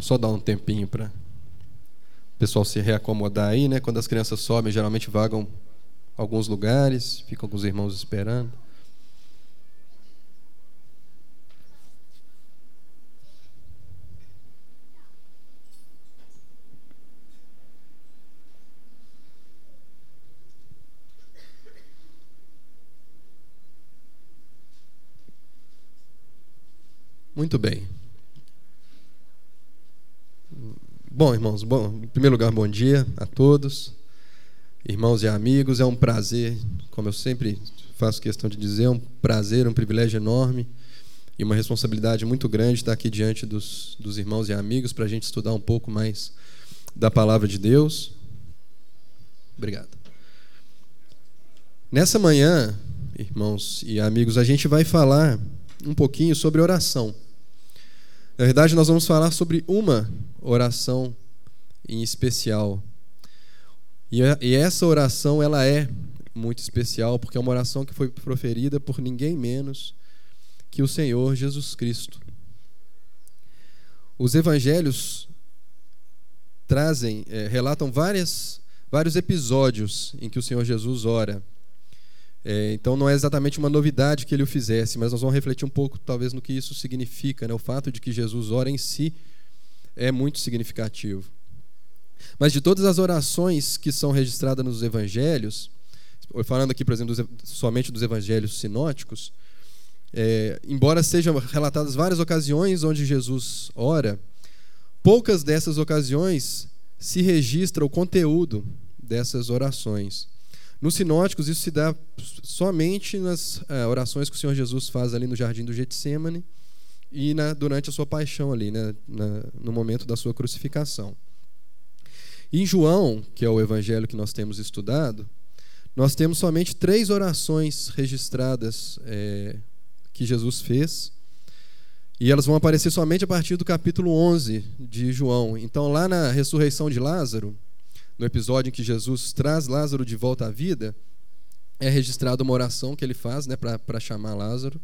Só dar um tempinho para o pessoal se reacomodar aí, né? Quando as crianças sobem, geralmente vagam alguns lugares, ficam com os irmãos esperando. Muito bem. Bom, irmãos, bom, em primeiro lugar, bom dia a todos, irmãos e amigos. É um prazer, como eu sempre faço questão de dizer, é um prazer, um privilégio enorme e uma responsabilidade muito grande estar aqui diante dos, dos irmãos e amigos para a gente estudar um pouco mais da palavra de Deus. Obrigado. Nessa manhã, irmãos e amigos, a gente vai falar um pouquinho sobre oração. Na verdade, nós vamos falar sobre uma oração em especial. E essa oração ela é muito especial porque é uma oração que foi proferida por ninguém menos que o Senhor Jesus Cristo. Os evangelhos trazem, é, relatam várias, vários episódios em que o Senhor Jesus ora. É, então não é exatamente uma novidade que ele o fizesse, mas nós vamos refletir um pouco, talvez, no que isso significa. Né? O fato de que Jesus ora em si é muito significativo. Mas de todas as orações que são registradas nos evangelhos, falando aqui, por exemplo, dos, somente dos evangelhos sinóticos, é, embora sejam relatadas várias ocasiões onde Jesus ora, poucas dessas ocasiões se registra o conteúdo dessas orações. Nos sinóticos, isso se dá somente nas é, orações que o Senhor Jesus faz ali no jardim do Getsemane e na, durante a sua paixão ali, né, na, no momento da sua crucificação. Em João, que é o evangelho que nós temos estudado, nós temos somente três orações registradas é, que Jesus fez. E elas vão aparecer somente a partir do capítulo 11 de João. Então, lá na ressurreição de Lázaro, no episódio em que Jesus traz Lázaro de volta à vida, é registrada uma oração que ele faz né, para chamar Lázaro.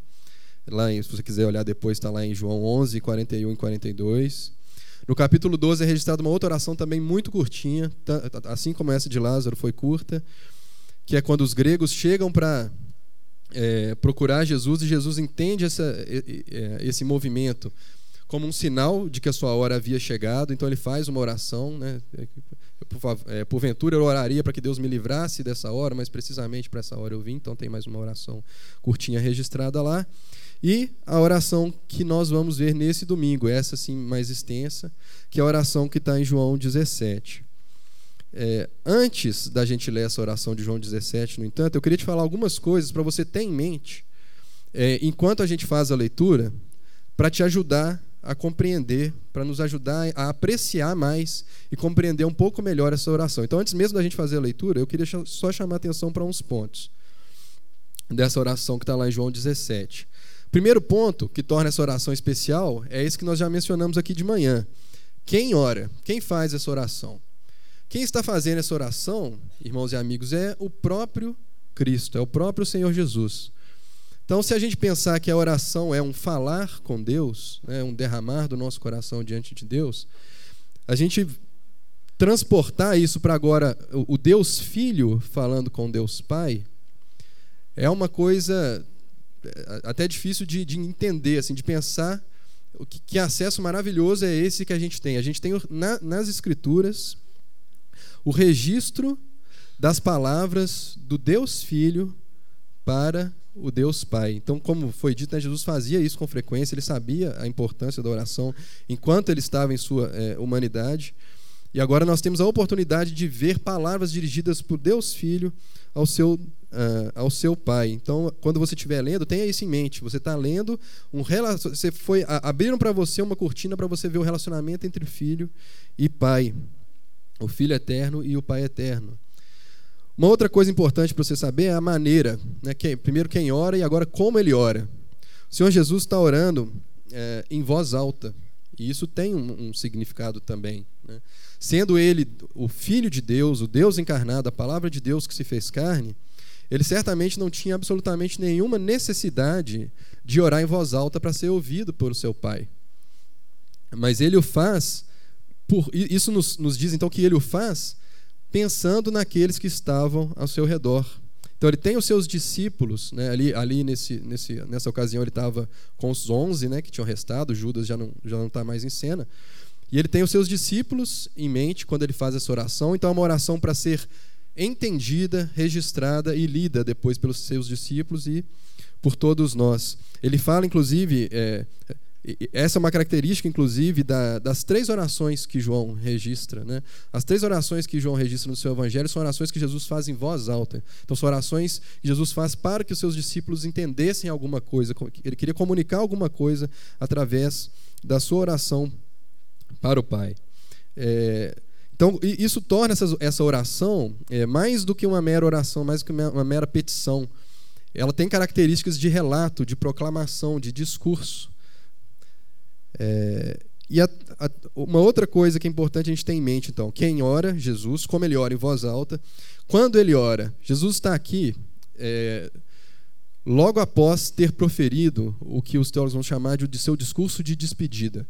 Lá em, se você quiser olhar depois, está lá em João 11, 41 e 42. No capítulo 12 é registrada uma outra oração também muito curtinha, assim como essa de Lázaro foi curta, que é quando os gregos chegam para é, procurar Jesus e Jesus entende essa, esse movimento como um sinal de que a sua hora havia chegado, então ele faz uma oração, né? Por, é, porventura eu oraria para que Deus me livrasse dessa hora, mas precisamente para essa hora eu vim, então tem mais uma oração curtinha registrada lá. E a oração que nós vamos ver nesse domingo, essa sim mais extensa, que é a oração que está em João 17. É, antes da gente ler essa oração de João 17, no entanto, eu queria te falar algumas coisas para você ter em mente, é, enquanto a gente faz a leitura, para te ajudar a compreender, para nos ajudar a apreciar mais e compreender um pouco melhor essa oração. Então, antes mesmo da gente fazer a leitura, eu queria só chamar a atenção para uns pontos dessa oração que está lá em João 17. Primeiro ponto que torna essa oração especial é esse que nós já mencionamos aqui de manhã. Quem ora? Quem faz essa oração? Quem está fazendo essa oração, irmãos e amigos, é o próprio Cristo, é o próprio Senhor Jesus. Então, se a gente pensar que a oração é um falar com Deus, né, um derramar do nosso coração diante de Deus, a gente transportar isso para agora o Deus Filho falando com Deus Pai é uma coisa é, até difícil de, de entender, assim, de pensar o que, que, acesso maravilhoso é esse que a gente tem. A gente tem na, nas Escrituras o registro das palavras do Deus Filho para o Deus Pai. Então, como foi dito, né, Jesus fazia isso com frequência, ele sabia a importância da oração enquanto ele estava em sua é, humanidade. E agora nós temos a oportunidade de ver palavras dirigidas por Deus Filho ao seu, uh, ao seu Pai. Então, quando você estiver lendo, tenha isso em mente. Você está lendo um você foi abriram para você uma cortina para você ver o relacionamento entre filho e pai, o Filho eterno e o Pai eterno. Uma outra coisa importante para você saber é a maneira, né? Quem, primeiro quem ora e agora como ele ora. O Senhor Jesus está orando é, em voz alta e isso tem um, um significado também. Né? Sendo ele o Filho de Deus, o Deus encarnado, a palavra de Deus que se fez carne, ele certamente não tinha absolutamente nenhuma necessidade de orar em voz alta para ser ouvido pelo seu Pai. Mas ele o faz, por, isso nos, nos diz então que ele o faz pensando naqueles que estavam ao seu redor. Então ele tem os seus discípulos, né? ali, ali nesse, nesse, nessa ocasião ele estava com os onze né, que tinham restado, Judas já não está já não tá mais em cena. E ele tem os seus discípulos em mente quando ele faz essa oração. Então é uma oração para ser entendida, registrada e lida depois pelos seus discípulos e por todos nós. Ele fala, inclusive, é, essa é uma característica, inclusive, da, das três orações que João registra. Né? As três orações que João registra no seu evangelho são orações que Jesus faz em voz alta. Então, são orações que Jesus faz para que os seus discípulos entendessem alguma coisa. Ele queria comunicar alguma coisa através da sua oração para o Pai. É, então, isso torna essa, essa oração é, mais do que uma mera oração, mais do que uma, uma mera petição. Ela tem características de relato, de proclamação, de discurso. É, e a, a, uma outra coisa que é importante a gente ter em mente, então, quem ora, Jesus, como ele ora em voz alta, quando ele ora, Jesus está aqui é, logo após ter proferido o que os teólogos vão chamar de, seu discurso de despedida.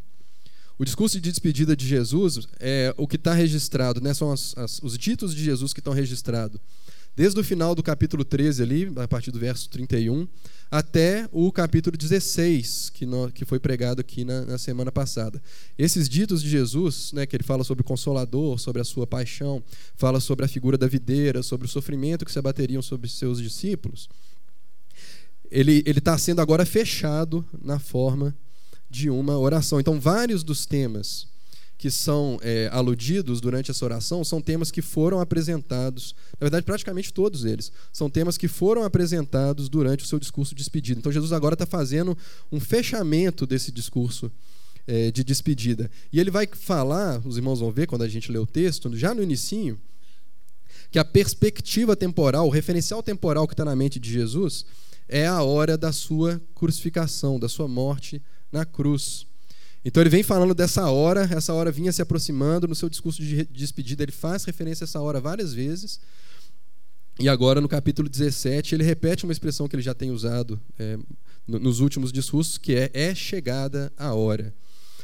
O discurso de despedida de Jesus é o que está registrado, né? são as, as, os ditos de Jesus que estão registrados. Desde o final do capítulo 13, ali, a partir do verso 31, até o capítulo 16, que, no, que foi pregado aqui na, na, semana passada. Esses ditos de Jesus, né, que ele fala sobre o Consolador, sobre a sua paixão, fala sobre a figura da videira, sobre o sofrimento que se abateriam sobre seus discípulos, ele está sendo agora fechado na forma de uma oração. Então, vários dos temas que são é, aludidos durante essa oração são temas que foram apresentados, na verdade, praticamente todos eles, são temas que foram apresentados durante o seu discurso de despedida. Então, Jesus agora está fazendo um fechamento desse discurso é, de despedida. E ele vai falar, os irmãos vão ver quando a gente lê o texto, já no inicinho, que a perspectiva temporal, o referencial temporal que está na mente de Jesus, é a hora da sua crucificação, da sua morte na cruz. Então ele vem falando dessa hora, essa hora vinha se aproximando, no seu discurso de despedida ele faz referência a essa hora várias vezes. E agora no capítulo 17 ele repete uma expressão que ele já tem usado é, nos últimos discursos, que é é chegada a hora.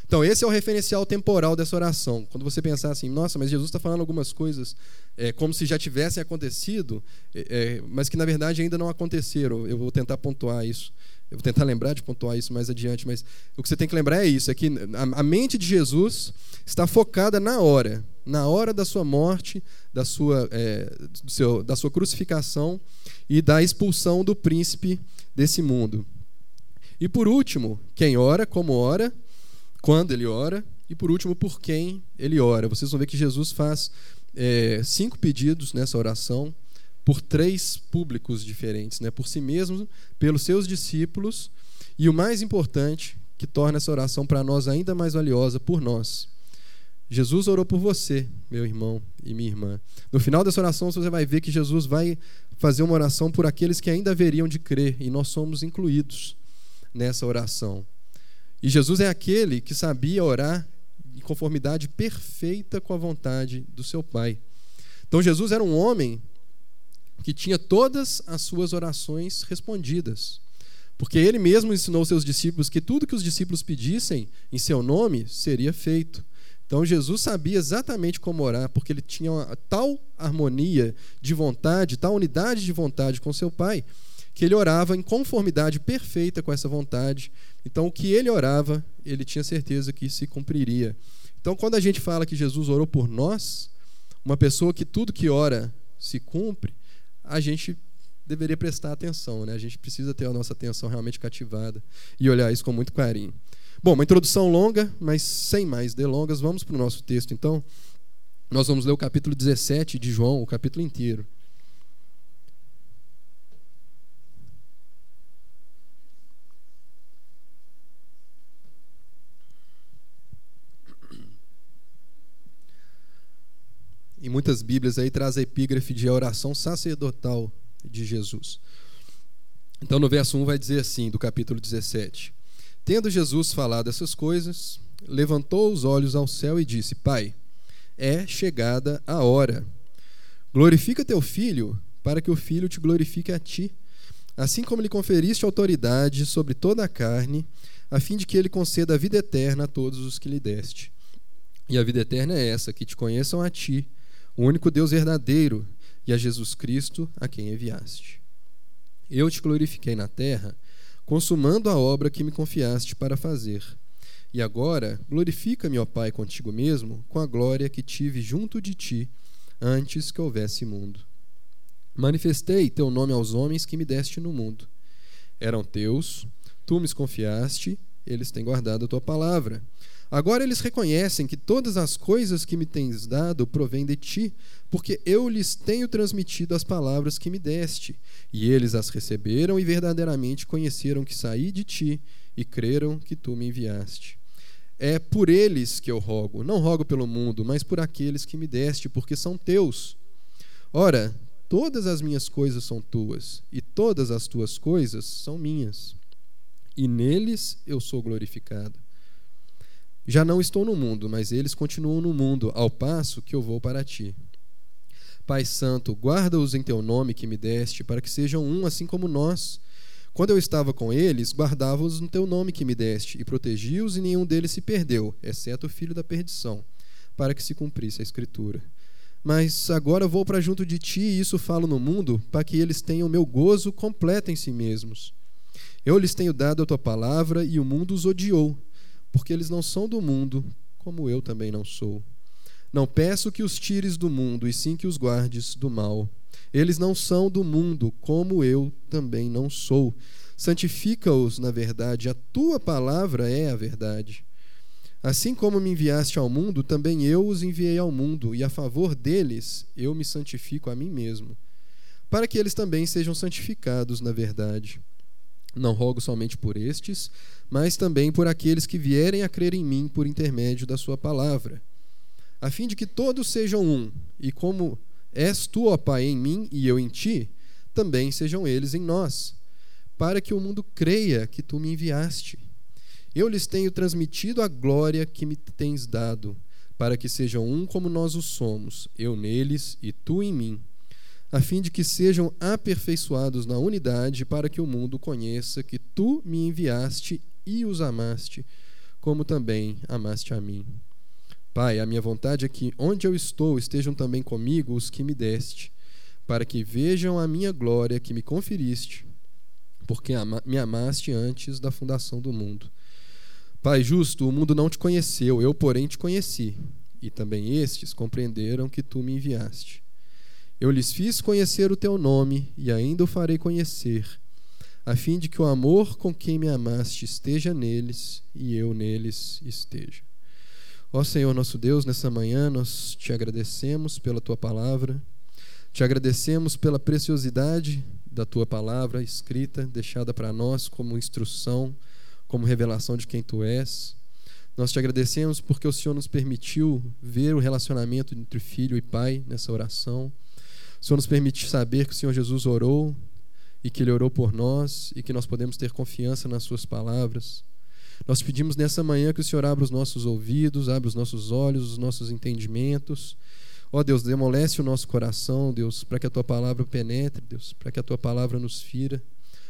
Então esse é o referencial temporal dessa oração. Quando você pensar assim, nossa, mas Jesus está falando algumas coisas é, como se já tivessem acontecido, é, é, mas que na verdade ainda não aconteceram. Eu vou tentar pontuar isso. Eu vou tentar lembrar de pontuar isso mais adiante, mas o que você tem que lembrar é isso: é que a mente de Jesus está focada na hora, na hora da sua morte, da sua, é, seu, da sua crucificação e da expulsão do príncipe desse mundo. E por último, quem ora, como ora, quando ele ora, e por último, por quem ele ora. Vocês vão ver que Jesus faz é, cinco pedidos nessa oração por três públicos diferentes, né? por si mesmo, pelos seus discípulos e o mais importante, que torna essa oração para nós ainda mais valiosa, por nós. Jesus orou por você, meu irmão e minha irmã. No final dessa oração, você vai ver que Jesus vai fazer uma oração por aqueles que ainda haveriam de crer, e nós somos incluídos nessa oração. E Jesus é aquele que sabia orar em conformidade perfeita com a vontade do seu Pai. Então, Jesus era um homem que tinha todas as suas orações respondidas. Porque ele mesmo ensinou seus discípulos que tudo que os discípulos pedissem em seu nome seria feito. Então Jesus sabia exatamente como orar, porque ele tinha uma, tal harmonia de vontade, tal unidade de vontade com seu Pai, que ele orava em conformidade perfeita com essa vontade. Então o que ele orava, ele tinha certeza que se cumpriria. Então quando a gente fala que Jesus orou por nós, uma pessoa que tudo que ora se cumpre, a gente deveria prestar atenção, né? A gente precisa ter a nossa atenção realmente cativada e olhar isso com muito carinho. Bom, uma introdução longa, mas sem mais delongas, vamos para o nosso texto então. Nós vamos ler o capítulo 17 de João, o capítulo inteiro. Em muitas Bíblias aí traz a epígrafe de oração sacerdotal de Jesus. Então no verso 1 vai dizer assim, do capítulo 17: Tendo Jesus falado essas coisas, levantou os olhos ao céu e disse: Pai, é chegada a hora. Glorifica teu filho, para que o filho te glorifique a ti, assim como lhe conferiste autoridade sobre toda a carne, a fim de que ele conceda a vida eterna a todos os que lhe deste. E a vida eterna é essa: que te conheçam a ti, o único Deus verdadeiro, e a Jesus Cristo, a quem enviaste. Eu te glorifiquei na terra, consumando a obra que me confiaste para fazer. E agora, glorifica-me, ó Pai, contigo mesmo, com a glória que tive junto de ti, antes que houvesse mundo. Manifestei teu nome aos homens que me deste no mundo. Eram teus, tu me confiaste, eles têm guardado a tua palavra. Agora eles reconhecem que todas as coisas que me tens dado provêm de ti, porque eu lhes tenho transmitido as palavras que me deste, e eles as receberam e verdadeiramente conheceram que saí de ti e creram que tu me enviaste. É por eles que eu rogo, não rogo pelo mundo, mas por aqueles que me deste, porque são teus. Ora, todas as minhas coisas são tuas, e todas as tuas coisas são minhas. E neles eu sou glorificado. Já não estou no mundo, mas eles continuam no mundo, ao passo que eu vou para ti. Pai Santo, guarda-os em teu nome que me deste, para que sejam um assim como nós. Quando eu estava com eles, guardava-os no teu nome que me deste, e protegi-os, e nenhum deles se perdeu, exceto o filho da perdição, para que se cumprisse a Escritura. Mas agora vou para junto de ti, e isso falo no mundo, para que eles tenham meu gozo completo em si mesmos. Eu lhes tenho dado a tua palavra, e o mundo os odiou, porque eles não são do mundo, como eu também não sou. Não peço que os tires do mundo, e sim que os guardes do mal. Eles não são do mundo, como eu também não sou. Santifica-os na verdade, a tua palavra é a verdade. Assim como me enviaste ao mundo, também eu os enviei ao mundo, e a favor deles eu me santifico a mim mesmo, para que eles também sejam santificados na verdade. Não rogo somente por estes, mas também por aqueles que vierem a crer em mim por intermédio da sua palavra, a fim de que todos sejam um, e como És tu, ó Pai, em mim e eu em ti, também sejam eles em nós, para que o mundo creia que tu me enviaste. Eu lhes tenho transmitido a glória que me tens dado, para que sejam um como nós o somos, eu neles e tu em mim, a fim de que sejam aperfeiçoados na unidade, para que o mundo conheça que tu me enviaste e os amaste, como também amaste a mim. Pai, a minha vontade é que onde eu estou estejam também comigo os que me deste, para que vejam a minha glória que me conferiste, porque me amaste antes da fundação do mundo. Pai justo, o mundo não te conheceu, eu, porém, te conheci, e também estes compreenderam que tu me enviaste. Eu lhes fiz conhecer o teu nome, e ainda o farei conhecer, a fim de que o amor com quem me amaste esteja neles e eu neles esteja. Ó Senhor nosso Deus, nessa manhã nós te agradecemos pela tua palavra, te agradecemos pela preciosidade da tua palavra escrita, deixada para nós como instrução, como revelação de quem tu és. Nós te agradecemos porque o Senhor nos permitiu ver o relacionamento entre filho e pai nessa oração. O Senhor nos permite saber que o Senhor Jesus orou e que ele orou por nós e que nós podemos ter confiança nas suas palavras. Nós pedimos nessa manhã que o Senhor abra os nossos ouvidos, abra os nossos olhos, os nossos entendimentos. Ó oh, Deus, demolece o nosso coração, Deus, para que a tua palavra penetre, Deus, para que a tua palavra nos fira,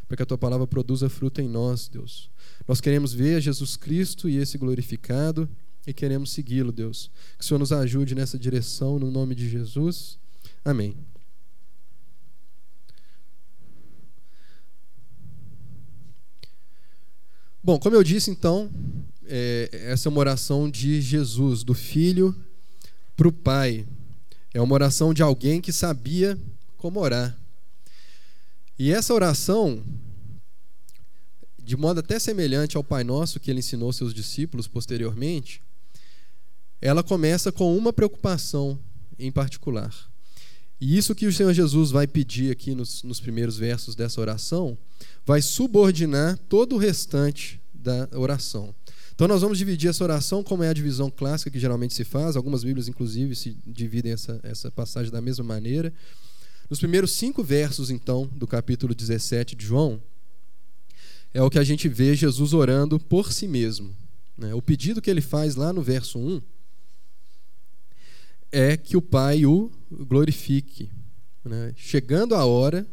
para que a tua palavra produza fruto em nós, Deus. Nós queremos ver Jesus Cristo e esse glorificado e queremos segui-lo, Deus. Que o Senhor nos ajude nessa direção, no nome de Jesus. Amém. Bom, como eu disse, então, é, essa é uma oração de Jesus, do Filho para o Pai. É uma oração de alguém que sabia como orar. E essa oração, de modo até semelhante ao Pai Nosso que ele ensinou seus discípulos posteriormente, ela começa com uma preocupação em particular. E isso que o Senhor Jesus vai pedir aqui nos, nos primeiros versos dessa oração vai subordinar todo o restante da oração. Então nós vamos dividir essa oração como é a divisão clássica que geralmente se faz. Algumas Bíblias, inclusive, se dividem essa, essa passagem da mesma maneira. Nos primeiros cinco versos, então, do capítulo 17 de João, é o que a gente vê Jesus orando por si mesmo. Né? O pedido que ele faz lá no verso 1 é que o Pai o glorifique. Né? Chegando a hora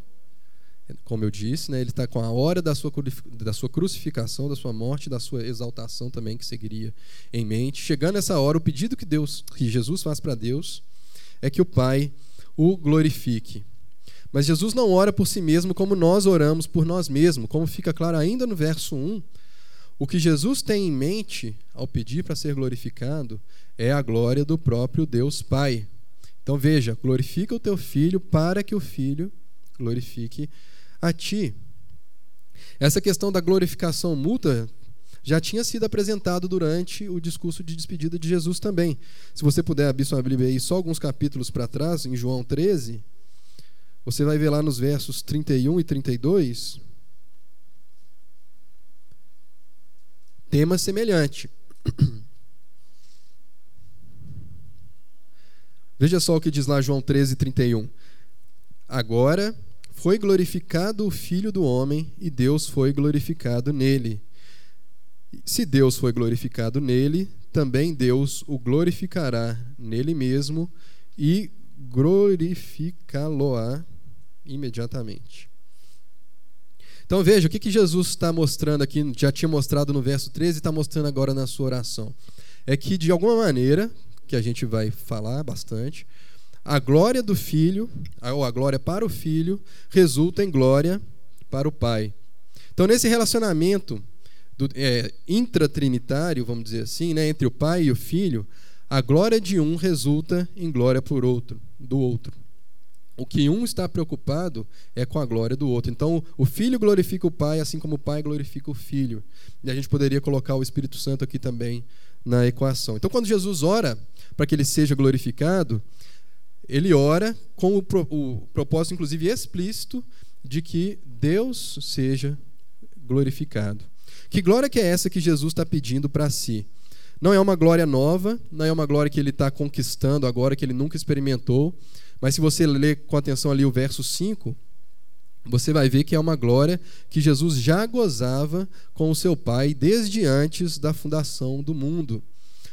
como eu disse, né, ele está com a hora da sua, da sua crucificação, da sua morte, da sua exaltação também que seguiria em mente. Chegando essa hora, o pedido que Deus, que Jesus faz para Deus, é que o Pai o glorifique. Mas Jesus não ora por si mesmo como nós oramos por nós mesmos, como fica claro ainda no verso 1. O que Jesus tem em mente ao pedir para ser glorificado é a glória do próprio Deus Pai. Então veja, glorifica o teu filho para que o filho glorifique a ti. Essa questão da glorificação mútua já tinha sido apresentado durante o discurso de despedida de Jesus também. Se você puder abrir sua Bíblia aí só alguns capítulos para trás, em João 13, você vai ver lá nos versos 31 e 32, tema semelhante. Veja só o que diz lá João 13, 31. Agora foi glorificado o Filho do Homem e Deus foi glorificado nele. Se Deus foi glorificado nele, também Deus o glorificará nele mesmo e glorificá-lo-á imediatamente. Então veja, o que, que Jesus está mostrando aqui, já tinha mostrado no verso 13 e está mostrando agora na sua oração. É que, de alguma maneira, que a gente vai falar bastante, a glória do filho, ou a glória para o filho, resulta em glória para o pai. Então, nesse relacionamento do, é, intratrinitário, vamos dizer assim, né, entre o pai e o filho, a glória de um resulta em glória por outro, do outro. O que um está preocupado é com a glória do outro. Então, o filho glorifica o pai, assim como o pai glorifica o filho. E a gente poderia colocar o Espírito Santo aqui também na equação. Então, quando Jesus ora para que ele seja glorificado, ele ora com o, o propósito, inclusive explícito, de que Deus seja glorificado. Que glória que é essa que Jesus está pedindo para si? Não é uma glória nova, não é uma glória que ele está conquistando agora, que ele nunca experimentou. Mas se você ler com atenção ali o verso 5, você vai ver que é uma glória que Jesus já gozava com o seu Pai desde antes da fundação do mundo.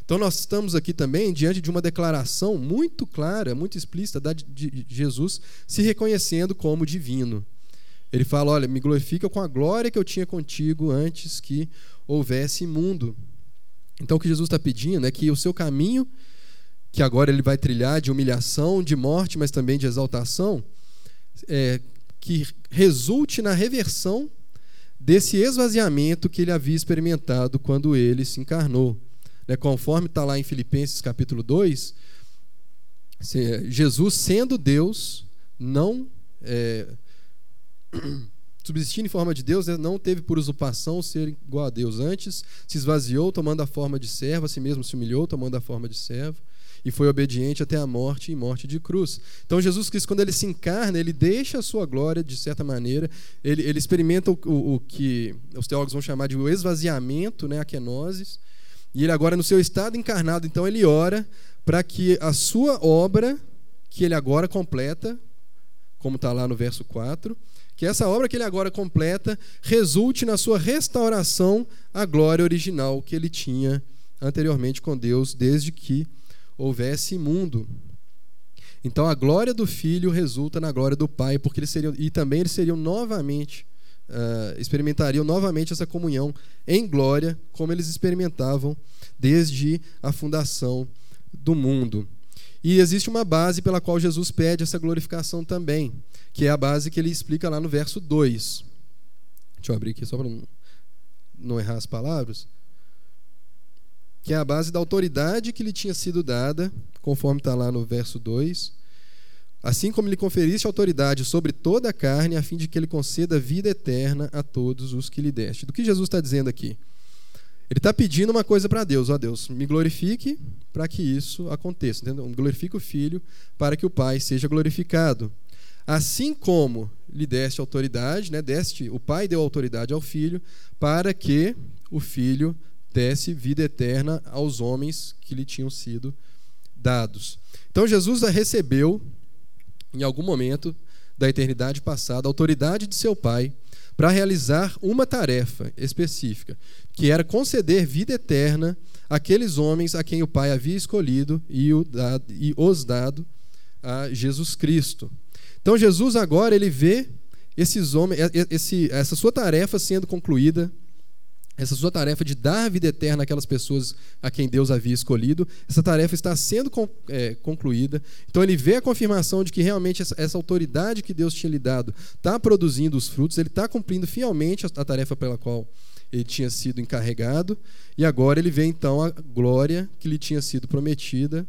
Então nós estamos aqui também diante de uma declaração muito clara, muito explícita de Jesus se reconhecendo como divino. Ele fala: Olha, me glorifica com a glória que eu tinha contigo antes que houvesse mundo. Então o que Jesus está pedindo é que o seu caminho, que agora ele vai trilhar de humilhação, de morte, mas também de exaltação, é, que resulte na reversão desse esvaziamento que ele havia experimentado quando ele se encarnou. Né, conforme está lá em Filipenses capítulo 2, Jesus, sendo Deus, não é, subsistindo em forma de Deus, né, não teve por usurpação ser igual a Deus. Antes se esvaziou, tomando a forma de servo, a si mesmo se humilhou, tomando a forma de servo, e foi obediente até a morte e morte de cruz. Então Jesus Cristo, quando ele se encarna, ele deixa a sua glória, de certa maneira, ele, ele experimenta o, o, o que os teólogos vão chamar de o esvaziamento, né, a kenosis, e ele agora, no seu estado encarnado, então ele ora para que a sua obra, que ele agora completa, como está lá no verso 4, que essa obra que ele agora completa resulte na sua restauração à glória original que ele tinha anteriormente com Deus, desde que houvesse mundo. Então a glória do Filho resulta na glória do Pai, porque eles seriam e também eles seriam novamente uh, experimentariam novamente essa comunhão em glória, como eles experimentavam desde a fundação do mundo. E existe uma base pela qual Jesus pede essa glorificação também, que é a base que ele explica lá no verso 2. Deixa eu abrir aqui só para não, não errar as palavras. Que é a base da autoridade que lhe tinha sido dada, conforme está lá no verso 2 assim como lhe conferiste autoridade sobre toda a carne, a fim de que ele conceda vida eterna a todos os que lhe deste. Do que Jesus está dizendo aqui? Ele está pedindo uma coisa para Deus, ó Deus, me glorifique para que isso aconteça. Entendeu? Glorifique o Filho para que o Pai seja glorificado. Assim como lhe deste autoridade, né, deste, o Pai deu autoridade ao Filho para que o Filho desse vida eterna aos homens que lhe tinham sido dados. Então Jesus recebeu em algum momento da eternidade passada, a autoridade de seu Pai para realizar uma tarefa específica, que era conceder vida eterna àqueles homens a quem o Pai havia escolhido e, os dado a Jesus Cristo. Então Jesus agora ele vê esses homens, essa sua tarefa sendo concluída, essa sua tarefa de dar vida eterna àquelas pessoas a quem Deus havia escolhido, essa tarefa está sendo é, concluída. Então ele vê a confirmação de que realmente essa, autoridade que Deus tinha lhe dado está produzindo os frutos, ele está cumprindo fielmente a, a tarefa pela qual ele tinha sido encarregado, e agora ele vê então a glória que lhe tinha sido prometida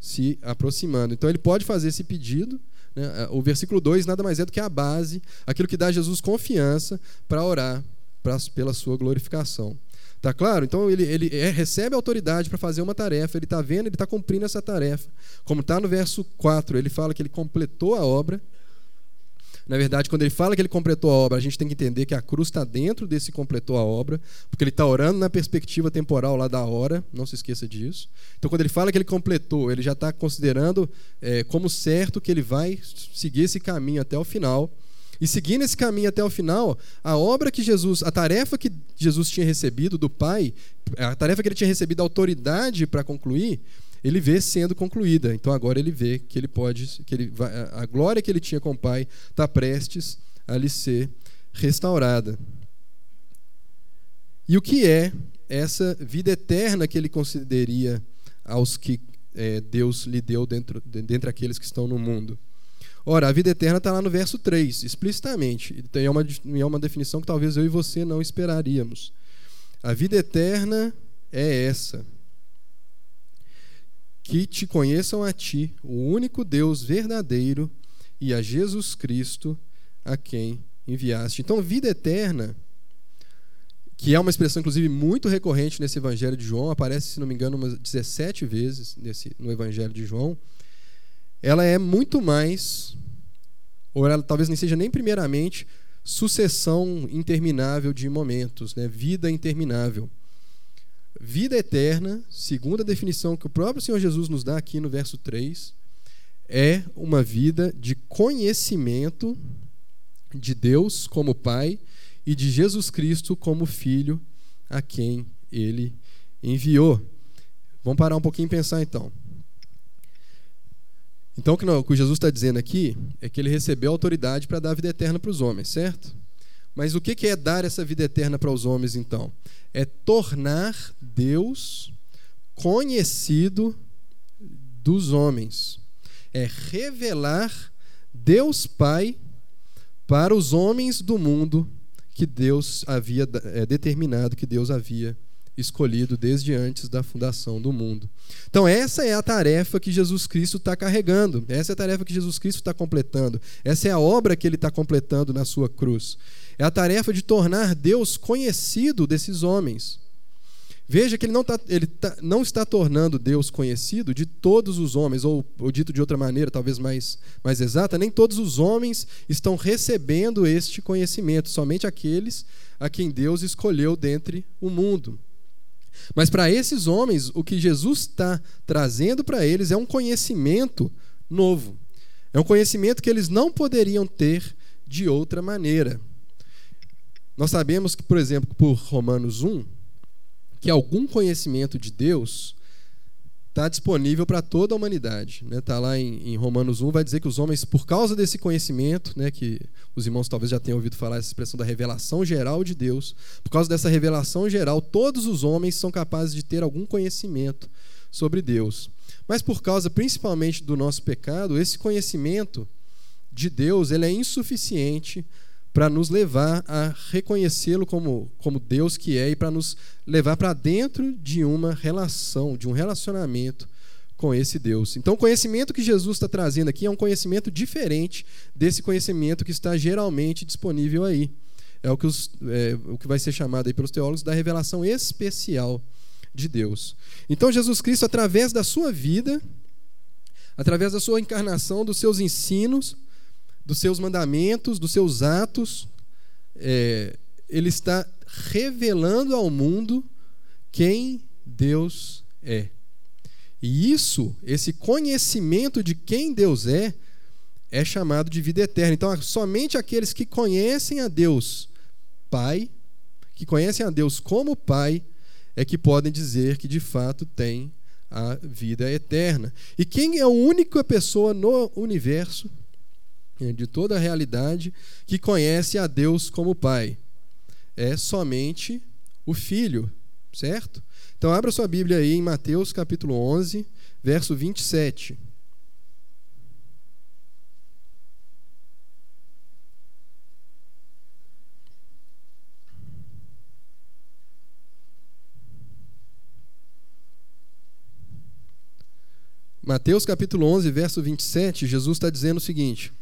se aproximando. Então ele pode fazer esse pedido. Né? O versículo 2 nada mais é do que a base, aquilo que dá a Jesus confiança para orar pra, pela sua glorificação. Tá claro? Então ele, ele é, recebe autoridade para fazer uma tarefa, ele está vendo, ele está cumprindo essa tarefa. Como está no verso 4, ele fala que ele completou a obra. Na verdade, quando ele fala que ele completou a obra, a gente tem que entender que a cruz está dentro desse completou a obra, porque ele está orando na perspectiva temporal lá da hora, não se esqueça disso. Então, quando ele fala que ele completou, ele já está considerando é, como certo que ele vai seguir esse caminho até o final. E seguindo esse caminho até o final, a obra que Jesus, a tarefa que Jesus tinha recebido do Pai, a tarefa que ele tinha recebido a autoridade para concluir, ele vê sendo concluída. Então agora ele vê que ele pode, que ele vai, a glória que ele tinha com o Pai está prestes a lhe ser restaurada. E o que é essa vida eterna que ele concederia aos que é, Deus lhe deu dentro, dentre aqueles que estão no mundo? Ora, a vida eterna está lá no verso 3, explicitamente. Então, é uma, é uma definição que talvez eu e você não esperaríamos. A vida eterna é essa: que te conheçam a ti, o único Deus verdadeiro, e a Jesus Cristo, a quem enviaste. Então, vida eterna, que é uma expressão, inclusive, muito recorrente nesse Evangelho de João, aparece, se não me engano, umas 17 vezes nesse, no Evangelho de João ela é muito mais, ou ela talvez nem seja nem primeiramente, sucessão interminável de momentos, né? vida interminável. Vida eterna, segundo a definição que o próprio Senhor Jesus nos dá aqui no verso 3, é uma vida de conhecimento de Deus como Pai e de Jesus Cristo como Filho a quem ele enviou. Vamos parar um pouquinho e pensar então. Então, o que Jesus está dizendo aqui é que ele recebeu autoridade para dar a vida eterna para os homens, certo? Mas o que é dar essa vida eterna para os homens, então? É tornar Deus conhecido dos homens. É revelar Deus Pai para os homens do mundo que Deus havia é, determinado, que Deus havia escolhido desde antes da fundação do mundo. Então, essa é a tarefa que Jesus Cristo está carregando, essa é a tarefa que Jesus Cristo está completando, essa é a obra que ele está completando na sua cruz. É a tarefa de tornar Deus conhecido desses homens. Veja que ele não, tá, ele tá, não está tornando Deus conhecido de todos os homens, ou, ou dito de outra maneira, talvez mais, mais exata, nem todos os homens estão recebendo este conhecimento, somente aqueles a quem Deus escolheu dentre o mundo. Mas para esses homens, o que Jesus está trazendo para eles é um conhecimento novo. É um conhecimento que eles não poderiam ter de outra maneira. Nós sabemos que, por exemplo, por Romanos 1, que algum conhecimento de Deus está disponível para toda a humanidade. Está né? Tá lá em, em, Romanos 1, vai dizer que os homens, por causa desse conhecimento, né, que os irmãos talvez já tenham ouvido falar essa expressão da revelação geral de Deus, por causa dessa revelação geral, todos os homens são capazes de ter algum conhecimento sobre Deus. Mas por causa principalmente do nosso pecado, esse conhecimento de Deus ele é insuficiente para nos levar a reconhecê-lo como, como Deus que é e para nos levar para dentro de uma relação, de um relacionamento com esse Deus. Então, o conhecimento que Jesus está trazendo aqui é um conhecimento diferente desse conhecimento que está geralmente disponível aí. É o que, os, é, o que vai ser chamado aí pelos teólogos da revelação especial de Deus. Então, Jesus Cristo, através da sua vida, através da sua encarnação, dos seus ensinos, dos seus mandamentos, dos seus atos, é, ele está revelando ao mundo quem Deus é. E isso, esse conhecimento de quem Deus é, é chamado de vida eterna. Então, somente aqueles que conhecem a Deus Pai, que conhecem a Deus como Pai, é que podem dizer que de fato têm a vida eterna. E quem é a única pessoa no universo de toda a realidade que conhece a Deus como Pai. É somente o Filho, certo? Então abra sua Bíblia aí em Mateus capítulo 11, verso 27. Mateus capítulo 11, verso 27, Jesus está dizendo o seguinte: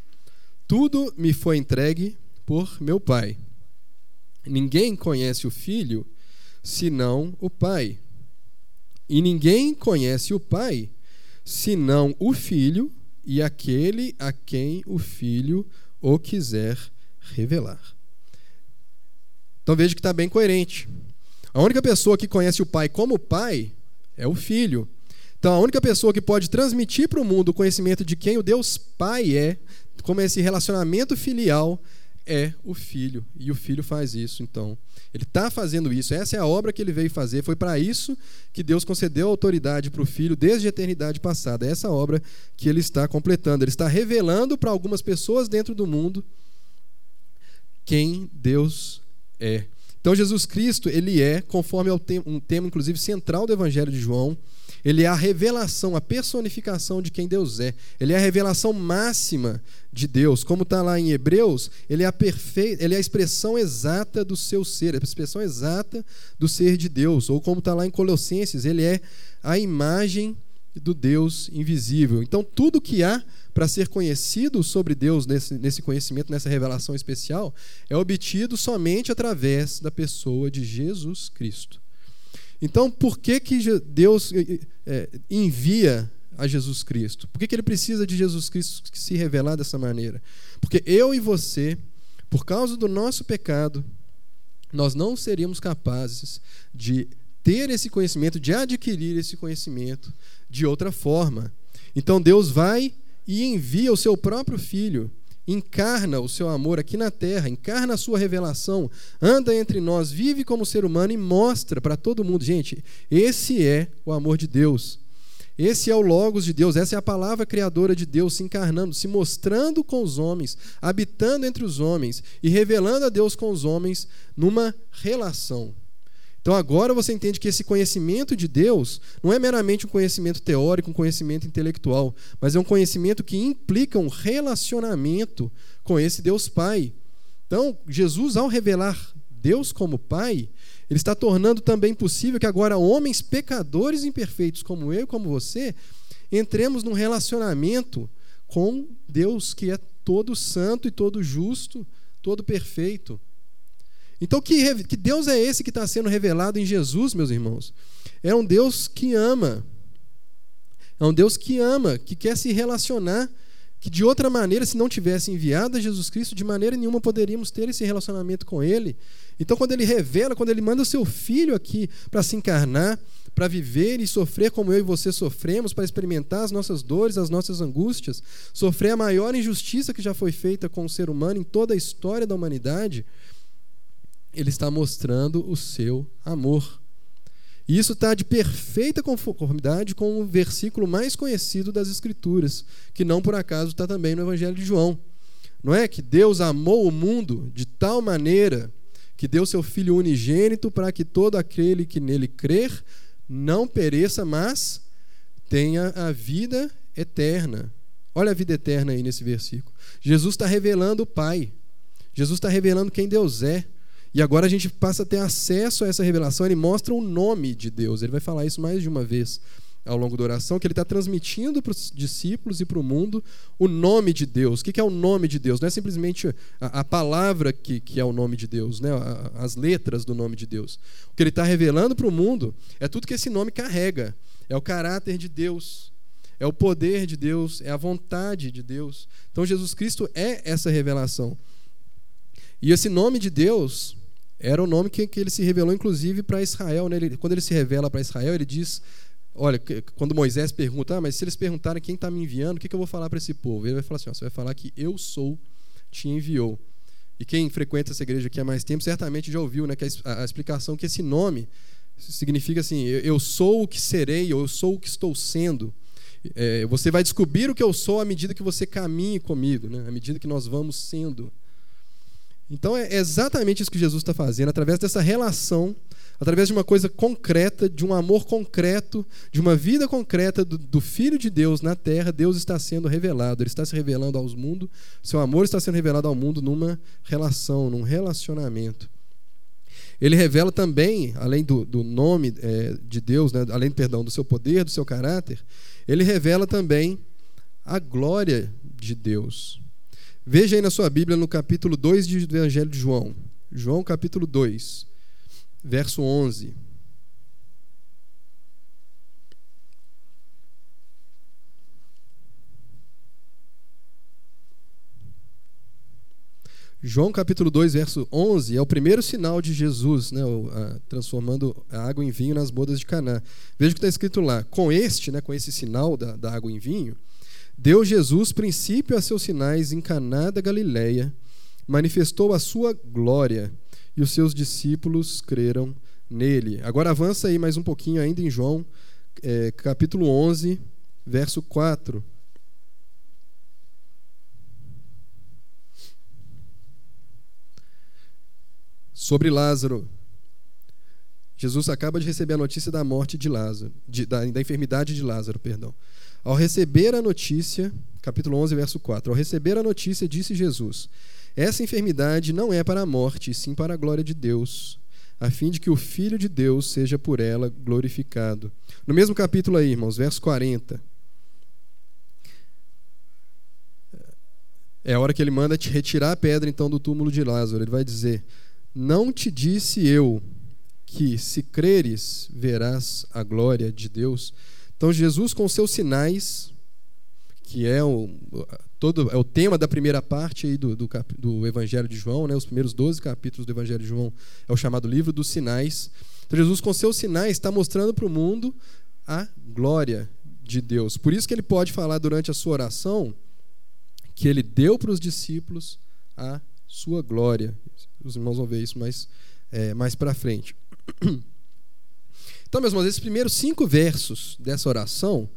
Tudo me foi entregue por meu Pai. Ninguém conhece o Filho senão o Pai. E ninguém conhece o Pai senão o Filho e aquele a quem o Filho o quiser revelar. Então veja que está bem coerente. A única pessoa que conhece o Pai como Pai é o Filho. Então, a única pessoa que pode transmitir para o mundo o conhecimento de quem o Deus Pai é, como esse relacionamento filial, é o Filho. E o Filho faz isso, então. Ele está fazendo isso. Essa é a obra que ele veio fazer. Foi para isso que Deus concedeu autoridade para o Filho desde a eternidade passada. É essa obra que ele está completando. Ele está revelando para algumas pessoas dentro do mundo quem Deus é. Então, Jesus Cristo, ele é, conforme ao um tema, inclusive, central do Evangelho de João, ele é a revelação, a personificação de quem Deus é. Ele é a revelação máxima de Deus. Como está lá em Hebreus, ele é, a perfe... ele é a expressão exata do seu ser, a expressão exata do ser de Deus. Ou como está lá em Colossenses, ele é a imagem do Deus invisível. Então, tudo que há para ser conhecido sobre Deus nesse, nesse conhecimento, nessa revelação especial, é obtido somente através da pessoa de Jesus Cristo. Então, por que, que Deus é, envia a Jesus Cristo? Por que, que ele precisa de Jesus Cristo se revelar dessa maneira? Porque eu e você, por causa do nosso pecado, nós não seríamos capazes de ter esse conhecimento, de adquirir esse conhecimento de outra forma. Então Deus vai e envia o seu próprio filho encarna o seu amor aqui na terra, encarna a sua revelação, anda entre nós, vive como ser humano e mostra para todo mundo. Gente, esse é o amor de Deus. Esse é o Logos de Deus, essa é a palavra criadora de Deus se encarnando, se mostrando com os homens, habitando entre os homens e revelando a Deus com os homens numa relação. Então agora você entende que esse conhecimento de Deus não é meramente um conhecimento teórico, um conhecimento intelectual, mas é um conhecimento que implica um relacionamento com esse Deus Pai. Então, Jesus, ao revelar Deus como Pai, ele está tornando também possível que agora homens pecadores imperfeitos como eu e como você entremos num relacionamento com Deus que é todo santo e todo justo, todo perfeito. Então, que, que Deus é esse que está sendo revelado em Jesus, meus irmãos? É um Deus que ama. É um Deus que ama, que quer se relacionar, que de outra maneira, se não tivesse enviado a Jesus Cristo, de maneira nenhuma poderíamos ter esse relacionamento com Ele. Então, quando Ele revela, quando Ele manda o seu Filho aqui para se encarnar, para viver e sofrer como eu e você sofremos, para experimentar as nossas dores, as nossas angústias, sofrer a maior injustiça que já foi feita com o ser humano em toda a história da humanidade, ele está mostrando o seu amor. E isso está de perfeita conformidade com o versículo mais conhecido das Escrituras, que não por acaso está também no Evangelho de João. Não é que Deus amou o mundo de tal maneira que deu seu Filho unigênito para que todo aquele que nele crer não pereça, mas tenha a vida eterna. Olha a vida eterna aí nesse versículo. Jesus está revelando o Pai. Jesus está revelando quem Deus é. E agora a gente passa a ter acesso a essa revelação. Ele mostra o nome de Deus. Ele vai falar isso mais de uma vez ao longo da oração, que ele está transmitindo para os discípulos e para o mundo o nome de Deus. O que é o nome de Deus? Não é simplesmente a, a palavra que, que é o nome de Deus, né? as letras do nome de Deus. O que ele está revelando para o mundo é tudo que esse nome carrega. É o caráter de Deus, é o poder de Deus, é a vontade de Deus. Então Jesus Cristo é essa revelação. E esse nome de Deus era o nome que, que ele se revelou, inclusive, para Israel. Né? Ele, quando ele se revela para Israel, ele diz: Olha, quando Moisés pergunta, ah, mas se eles perguntarem quem está me enviando, o que, que eu vou falar para esse povo? Ele vai falar assim: ó, Você vai falar que eu sou, te enviou. E quem frequenta essa igreja aqui há mais tempo certamente já ouviu né, que a, a explicação que esse nome significa assim: eu, eu sou o que serei, eu sou o que estou sendo. É, você vai descobrir o que eu sou à medida que você caminhe comigo, né? à medida que nós vamos sendo. Então é exatamente isso que Jesus está fazendo, através dessa relação, através de uma coisa concreta, de um amor concreto, de uma vida concreta do, do, Filho de Deus na terra, Deus está sendo revelado. Ele está se revelando aos mundos, seu amor está sendo revelado ao mundo numa relação, num relacionamento. Ele revela também, além do, do nome é, de Deus, né, além, perdão, do seu poder, do seu caráter, ele revela também a glória de Deus. Veja aí na sua Bíblia no capítulo 2 do Evangelho de João. João capítulo 2, verso 11. João capítulo 2, verso 11, é o primeiro sinal de Jesus, né, transformando a água em vinho nas bodas de Caná. Veja o que está escrito lá. Com este, né, com esse sinal da, da água em vinho, deu Jesus princípio a seus sinais em Caná da Galileia, manifestou a sua glória, e os seus discípulos creram nele. Agora avança aí mais um pouquinho ainda em João, é, capítulo 11, verso 4. sobre Lázaro. Jesus acaba de receber a notícia da morte de Lázaro, de, da, da enfermidade de Lázaro, perdão. Ao receber a notícia, capítulo 11, verso 4, ao receber a notícia, disse Jesus: Essa enfermidade não é para a morte, sim para a glória de Deus, a fim de que o Filho de Deus seja por ela glorificado. No mesmo capítulo aí, irmãos, verso 40. É a hora que ele manda te retirar a pedra então do túmulo de Lázaro. Ele vai dizer: não te disse eu que, se creres, verás a glória de Deus? Então, Jesus, com seus sinais, que é o, todo, é o tema da primeira parte aí do, do, do Evangelho de João, né? os primeiros 12 capítulos do Evangelho de João é o chamado livro dos sinais. Então, Jesus, com seus sinais, está mostrando para o mundo a glória de Deus. Por isso que ele pode falar durante a sua oração que ele deu para os discípulos a sua glória. Os irmãos vão ver isso mais, é, mais para frente. Então, meus irmãos, esses primeiros cinco versos dessa oração,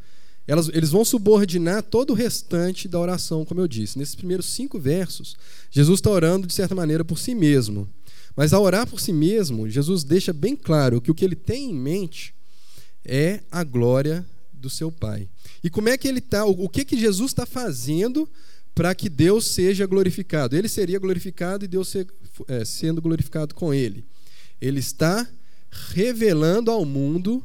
elas, eles vão subordinar todo o restante da oração, como eu disse. Nesses primeiros cinco versos, Jesus está orando, de certa maneira, por si mesmo. Mas ao orar por si mesmo, Jesus deixa bem claro que o que ele tem em mente é a glória do seu Pai. E como é que ele está, o que, que Jesus está fazendo para que Deus seja glorificado. Ele seria glorificado e Deus ser, é, sendo glorificado com ele. Ele está revelando ao mundo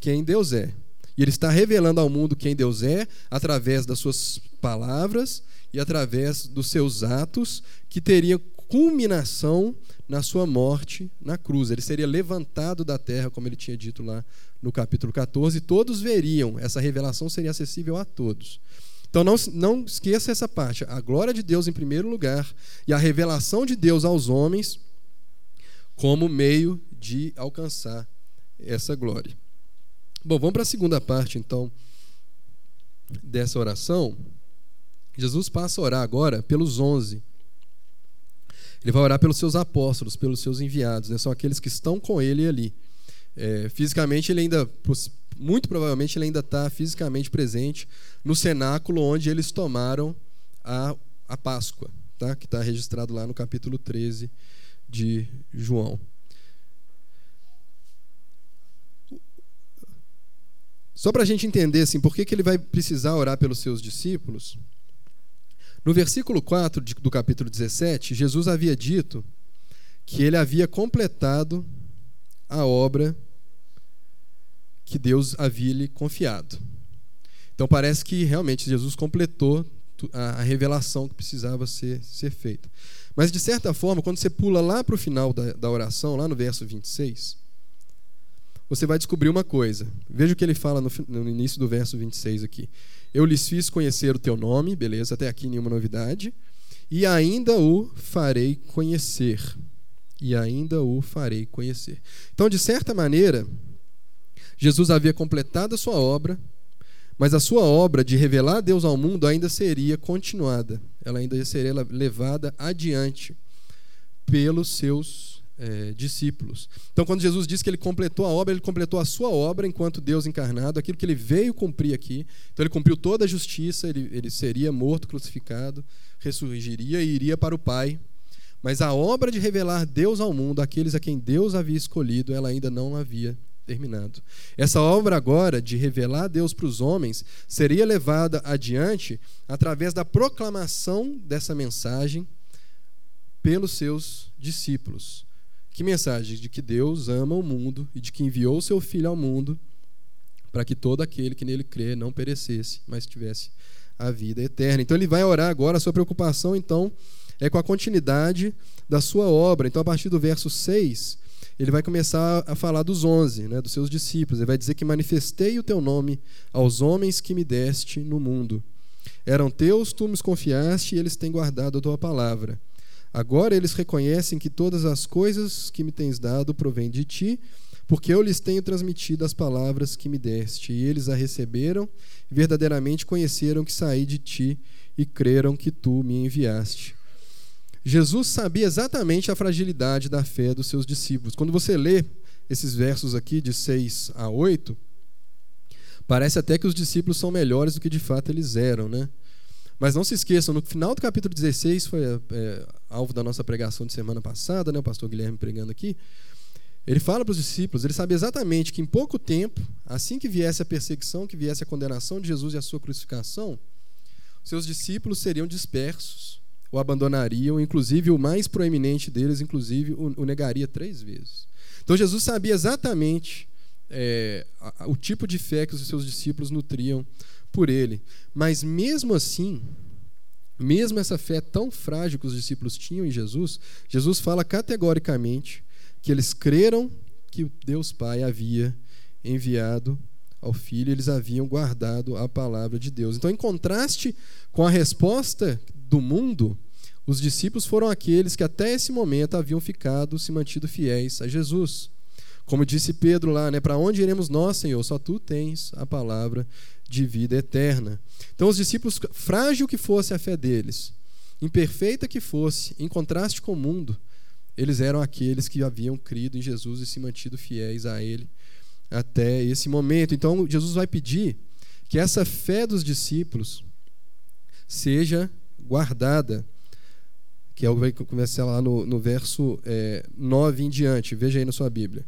quem Deus é. E ele está revelando ao mundo quem Deus é através das suas palavras e através dos seus atos, que teria culminação na sua morte na cruz. Ele seria levantado da terra, como ele tinha dito lá no capítulo 14, e todos veriam, essa revelação seria acessível a todos. Então não, não esqueça essa parte. A glória de Deus em primeiro lugar e a revelação de Deus aos homens como meio de alcançar essa glória. Bom, vamos para a segunda parte então dessa oração. Jesus passa a orar agora pelos onze. Ele vai orar pelos seus apóstolos, pelos seus enviados, né? são aqueles que estão com ele ali. É, fisicamente, ele ainda muito provavelmente ele ainda está fisicamente presente no cenáculo onde eles tomaram a, a Páscoa, tá? que está registrado lá no capítulo 13 de João. Só para a gente entender assim, por que, que ele vai precisar orar pelos seus discípulos, no versículo 4 do capítulo 17, Jesus havia dito que ele havia completado a obra que Deus havia lhe confiado. Então parece que realmente Jesus completou a revelação que precisava ser, ser feita. Mas de certa forma, quando você pula lá para o final da, da oração, lá no verso 26, você vai descobrir uma coisa. Veja o que ele fala no, no início do verso 26 aqui. Eu lhes fiz conhecer o teu nome, beleza, até aqui nenhuma novidade, e ainda o farei conhecer. E ainda o farei conhecer. Então, de certa maneira, Jesus havia completado a sua obra, mas a sua obra de revelar Deus ao mundo ainda seria continuada, ela ainda seria levada adiante pelos seus é, discípulos. Então, quando Jesus disse que ele completou a obra, ele completou a sua obra enquanto Deus encarnado, aquilo que ele veio cumprir aqui. Então, ele cumpriu toda a justiça, ele, ele seria morto, crucificado, ressurgiria e iria para o Pai. Mas a obra de revelar Deus ao mundo, aqueles a quem Deus havia escolhido, ela ainda não havia terminado. Essa obra agora de revelar Deus para os homens seria levada adiante através da proclamação dessa mensagem pelos seus discípulos. Que mensagem? De que Deus ama o mundo e de que enviou o seu Filho ao mundo para que todo aquele que nele crê não perecesse, mas tivesse a vida eterna. Então ele vai orar agora, a sua preocupação então é com a continuidade da sua obra. Então a partir do verso 6, ele vai começar a falar dos onze, né, dos seus discípulos. Ele vai dizer que manifestei o teu nome aos homens que me deste no mundo. Eram teus, tu me confiaste e eles têm guardado a tua palavra. Agora eles reconhecem que todas as coisas que me tens dado provêm de ti, porque eu lhes tenho transmitido as palavras que me deste, e eles a receberam, e verdadeiramente conheceram que saí de ti e creram que tu me enviaste. Jesus sabia exatamente a fragilidade da fé dos seus discípulos. Quando você lê esses versos aqui, de 6 a 8, parece até que os discípulos são melhores do que de fato eles eram, né? Mas não se esqueçam, no final do capítulo 16, foi é, alvo da nossa pregação de semana passada, né, o pastor Guilherme pregando aqui. Ele fala para os discípulos, ele sabia exatamente que em pouco tempo, assim que viesse a perseguição, que viesse a condenação de Jesus e a sua crucificação, seus discípulos seriam dispersos, o abandonariam, inclusive o mais proeminente deles, inclusive, o, negaria três vezes. Então Jesus sabia exatamente é, o tipo de fé que os seus discípulos nutriam por ele. Mas mesmo assim, mesmo essa fé tão frágil que os discípulos tinham em Jesus, Jesus fala categoricamente que eles creram que Deus Pai havia enviado ao Filho, eles haviam guardado a palavra de Deus. Então, em contraste com a resposta do mundo, os discípulos foram aqueles que até esse momento haviam ficado, se mantido fiéis a Jesus. Como disse Pedro lá, né? Para onde iremos nós, Senhor? Só tu tens a palavra de vida eterna. Então, os discípulos, frágil que fosse a fé deles, imperfeita que fosse, em contraste com o mundo, eles eram aqueles que haviam crido em Jesus e se mantido fiéis a Ele até esse momento. Então, Jesus vai pedir que essa fé dos discípulos seja guardada, que é o que vai lá no, no verso é, 9 em diante. Veja aí na sua Bíblia.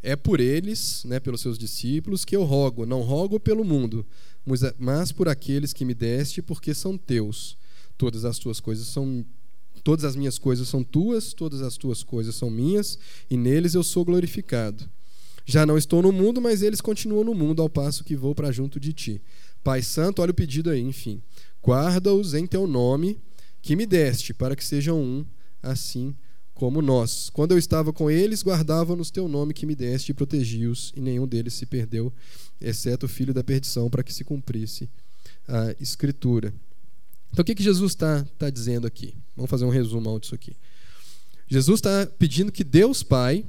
É por eles, né, pelos seus discípulos, que eu rogo, não rogo pelo mundo, mas por aqueles que me deste, porque são teus. Todas as tuas coisas são todas as minhas coisas são tuas, todas as tuas coisas são minhas, e neles eu sou glorificado. Já não estou no mundo, mas eles continuam no mundo, ao passo que vou para junto de ti. Pai Santo, olha o pedido aí, enfim. Guarda-os em teu nome, que me deste, para que sejam um, assim como nós. Quando eu estava com eles, guardavam-nos teu nome que me deste e protegi-os, e nenhum deles se perdeu, exceto o filho da perdição, para que se cumprisse a Escritura. Então, o que, que Jesus está tá dizendo aqui? Vamos fazer um resumo disso aqui. Jesus está pedindo que Deus Pai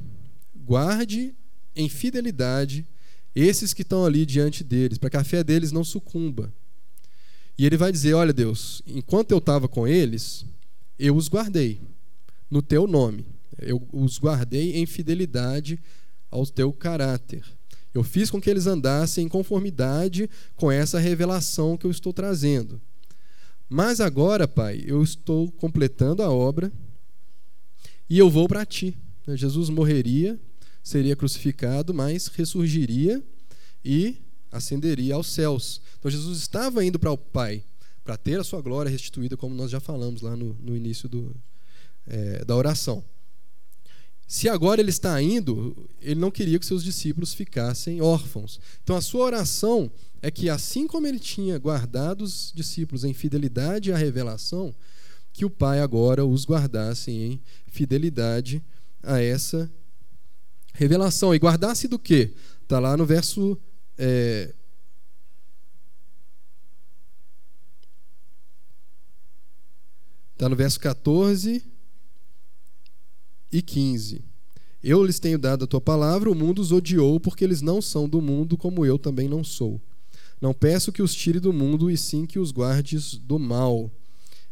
guarde em fidelidade esses que estão ali diante deles, para que a fé deles não sucumba. E ele vai dizer: Olha, Deus, enquanto eu estava com eles, eu os guardei no teu nome. Eu os guardei em fidelidade ao teu caráter. Eu fiz com que eles andassem em conformidade com essa revelação que eu estou trazendo. Mas agora, Pai, eu estou completando a obra e eu vou para ti. Jesus morreria, seria crucificado, mas ressurgiria e ascenderia aos céus. Então Jesus estava indo para o Pai para ter a sua glória restituída, como nós já falamos lá no, no início do, é, da oração. Se agora ele está indo, ele não queria que seus discípulos ficassem órfãos. Então a sua oração é que, assim como ele tinha guardado os discípulos em fidelidade à revelação, que o Pai agora os guardasse em fidelidade a essa revelação. E guardasse do quê? Está lá no verso. É, Está no verso 14 e 15. Eu lhes tenho dado a tua palavra, o mundo os odiou, porque eles não são do mundo, como eu também não sou. Não peço que os tire do mundo, e sim que os guardes do mal.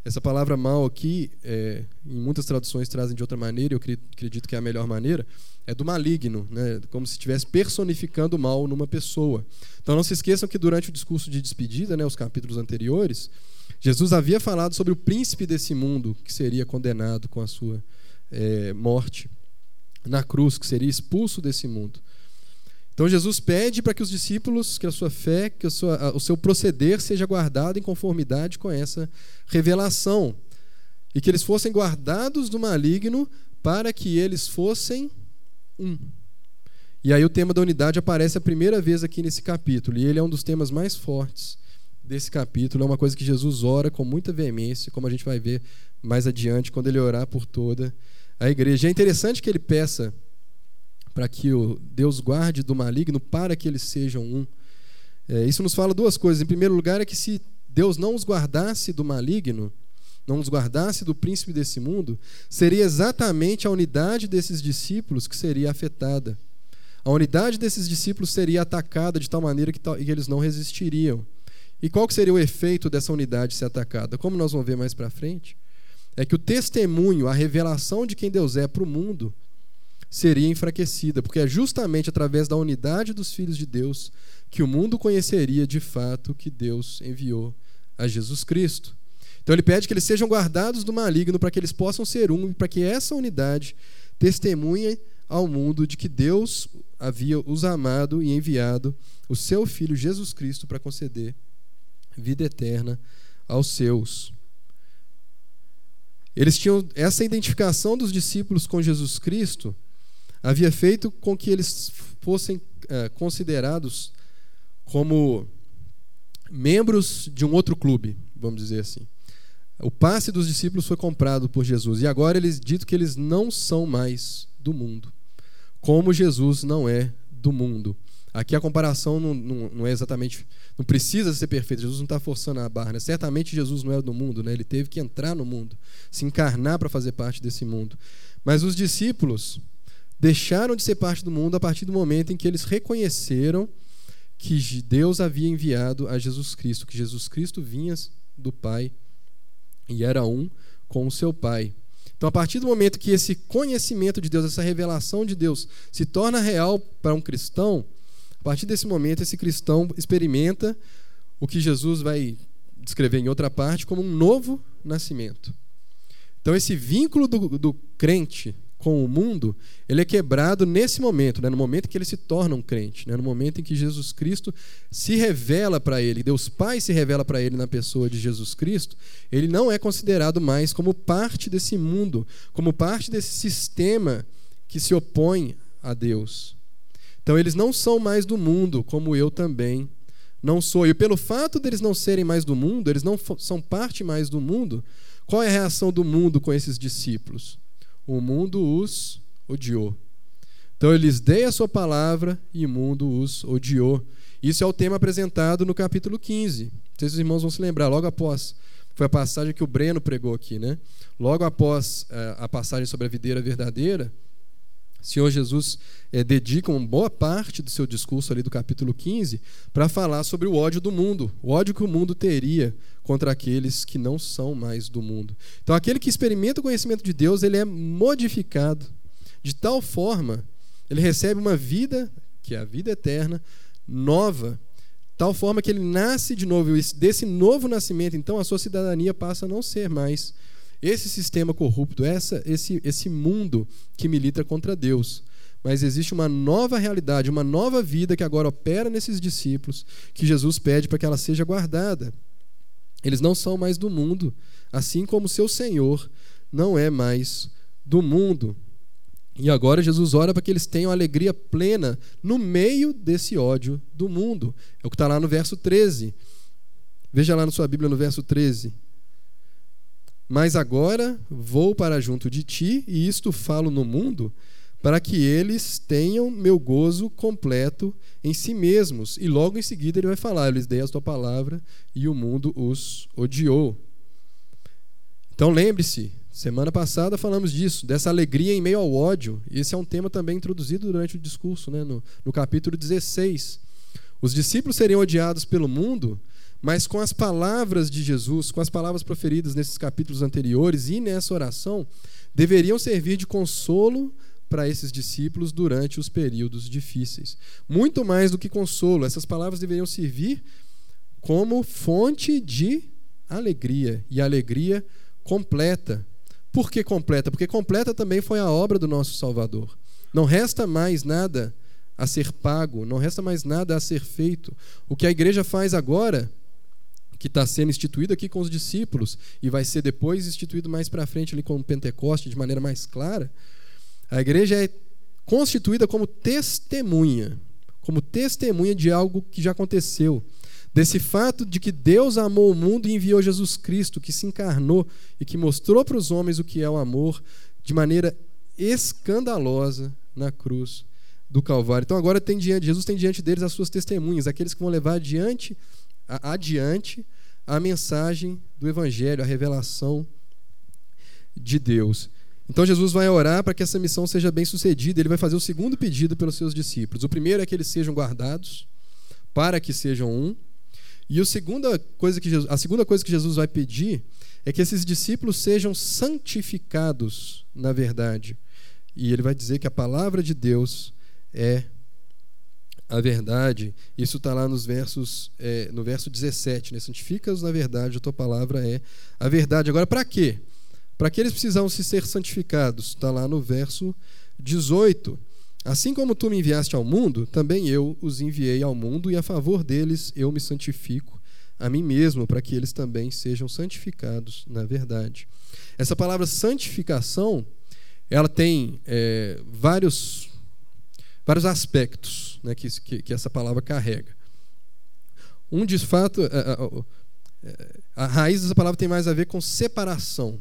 Essa palavra mal aqui, é, em muitas traduções trazem de outra maneira, eu acredito que é a melhor maneira, é do maligno, né? como se estivesse personificando o mal numa pessoa. Então não se esqueçam que durante o discurso de despedida, né, os capítulos anteriores, Jesus havia falado sobre o príncipe desse mundo que seria condenado com a sua é, morte na cruz, que seria expulso desse mundo. Então Jesus pede para que os discípulos, que a sua fé, que sua, o seu proceder seja guardado em conformidade com essa revelação. E que eles fossem guardados do maligno para que eles fossem um. E aí o tema da unidade aparece a primeira vez aqui nesse capítulo. E ele é um dos temas mais fortes desse capítulo. É uma coisa que Jesus ora com muita veemência, como a gente vai ver mais adiante, quando ele orar por toda a igreja. É interessante que ele peça para que o Deus guarde do maligno para que eles sejam um. É, isso nos fala duas coisas. Em primeiro lugar, é que se Deus não os guardasse do maligno, não os guardasse do príncipe desse mundo, seria exatamente a unidade desses discípulos que seria afetada. A unidade desses discípulos seria atacada de tal maneira que, que eles não resistiriam. E qual seria o efeito dessa unidade ser atacada? Como nós vamos ver mais para frente, é que o testemunho, a revelação de quem Deus é para o mundo, seria enfraquecida, porque é justamente através da unidade dos filhos de Deus que o mundo conheceria de fato que Deus enviou a Jesus Cristo. Então ele pede que eles sejam guardados do maligno para que eles possam ser um e para que essa unidade testemunhe ao mundo de que Deus havia os amado e enviado o seu filho Jesus Cristo para conceder vida eterna aos seus. Eles tinham essa identificação dos discípulos com Jesus Cristo havia feito com que eles fossem é, considerados como membros de um outro clube, vamos dizer assim. O passe dos discípulos foi comprado por Jesus e agora eles dito que eles não são mais do mundo, como Jesus não é do mundo. Aqui a comparação não, não, não é exatamente, não precisa ser perfeita. Jesus não está forçando a barra. Né? Certamente Jesus não era do mundo, né? Ele teve que entrar no mundo, se encarnar para fazer parte desse mundo. Mas os discípulos deixaram de ser parte do mundo a partir do momento em que eles reconheceram que Deus havia enviado a Jesus Cristo, que Jesus Cristo vinha do Pai e era um com o seu Pai. Então, a partir do momento que esse conhecimento de Deus, essa revelação de Deus se torna real para um cristão, a partir desse momento esse cristão experimenta o que Jesus vai descrever em outra parte como um novo nascimento. Então, esse vínculo do, do crente com o mundo, ele é quebrado nesse momento, né? no momento que ele se torna um crente, né? no momento em que Jesus Cristo se revela para ele, Deus Pai se revela para ele na pessoa de Jesus Cristo, ele não é considerado mais como parte desse mundo, como parte desse sistema que se opõe a Deus. Então eles não são mais do mundo, como eu também não sou. E pelo fato deles não serem mais do mundo, eles não são parte mais do mundo, qual é a reação do mundo com esses discípulos? O mundo os odiou. Então ele lhes dei a sua palavra e o mundo os odiou. Isso é o tema apresentado no capítulo 15. Não sei se os irmãos vão se lembrar, logo após. Foi a passagem que o Breno pregou aqui, né? Logo após uh, a passagem sobre a videira verdadeira, o Senhor Jesus é, dedica uma boa parte do seu discurso ali do capítulo 15 para falar sobre o ódio do mundo, o ódio que o mundo teria contra aqueles que não são mais do mundo. Então, aquele que experimenta o conhecimento de Deus, ele é modificado de tal forma, ele recebe uma vida, que é a vida eterna, nova, tal forma que ele nasce de novo. E desse novo nascimento, então, a sua cidadania passa a não ser mais esse sistema corrupto, essa, esse, esse mundo que milita contra Deus. Mas existe uma nova realidade, uma nova vida que agora opera nesses discípulos, que Jesus pede para que ela seja guardada. Eles não são mais do mundo, assim como seu Senhor não é mais do mundo. E agora Jesus ora para que eles tenham alegria plena no meio desse ódio do mundo. É o que está lá no verso 13. Veja lá na sua Bíblia no verso 13. Mas agora vou para junto de ti, e isto falo no mundo, para que eles tenham meu gozo completo em si mesmos. E logo em seguida ele vai falar: Eu lhes dei a tua palavra e o mundo os odiou. Então lembre-se, semana passada falamos disso, dessa alegria em meio ao ódio. Esse é um tema também introduzido durante o discurso, né, no, no capítulo 16. Os discípulos seriam odiados pelo mundo, mas com as palavras de Jesus, com as palavras proferidas nesses capítulos anteriores e nessa oração, deveriam servir de consolo para esses discípulos durante os períodos difíceis. Muito mais do que consolo, essas palavras deveriam servir como fonte de alegria e alegria completa. Por que completa? Porque completa também foi a obra do nosso Salvador. Não resta mais nada a ser pago, não resta mais nada a ser feito. O que a igreja faz agora, que está sendo instituído aqui com os discípulos e vai ser depois instituído mais para frente ali com o Pentecoste de maneira mais clara, a igreja é constituída como testemunha, como testemunha de algo que já aconteceu. Desse fato de que Deus amou o mundo e enviou Jesus Cristo, que se encarnou e que mostrou para os homens o que é o amor de maneira escandalosa na cruz do Calvário. Então agora tem diante, Jesus tem diante deles as suas testemunhas, aqueles que vão levar adiante, adiante a mensagem do Evangelho, a revelação de Deus. Então Jesus vai orar para que essa missão seja bem sucedida. Ele vai fazer o segundo pedido pelos seus discípulos. O primeiro é que eles sejam guardados, para que sejam um. E a segunda coisa que Jesus, a segunda coisa que Jesus vai pedir é que esses discípulos sejam santificados na verdade. E ele vai dizer que a palavra de Deus é a verdade. Isso está lá nos versos, é, no verso 17, né? Santifica-os na verdade, a tua palavra é a verdade. Agora, para quê? Para que eles precisam se ser santificados? Está lá no verso 18. Assim como tu me enviaste ao mundo, também eu os enviei ao mundo, e a favor deles eu me santifico a mim mesmo, para que eles também sejam santificados na verdade. Essa palavra santificação, ela tem é, vários, vários aspectos né, que, que, que, essa palavra carrega. Um, de fato, a, a, a, a raiz dessa palavra tem mais a ver com separação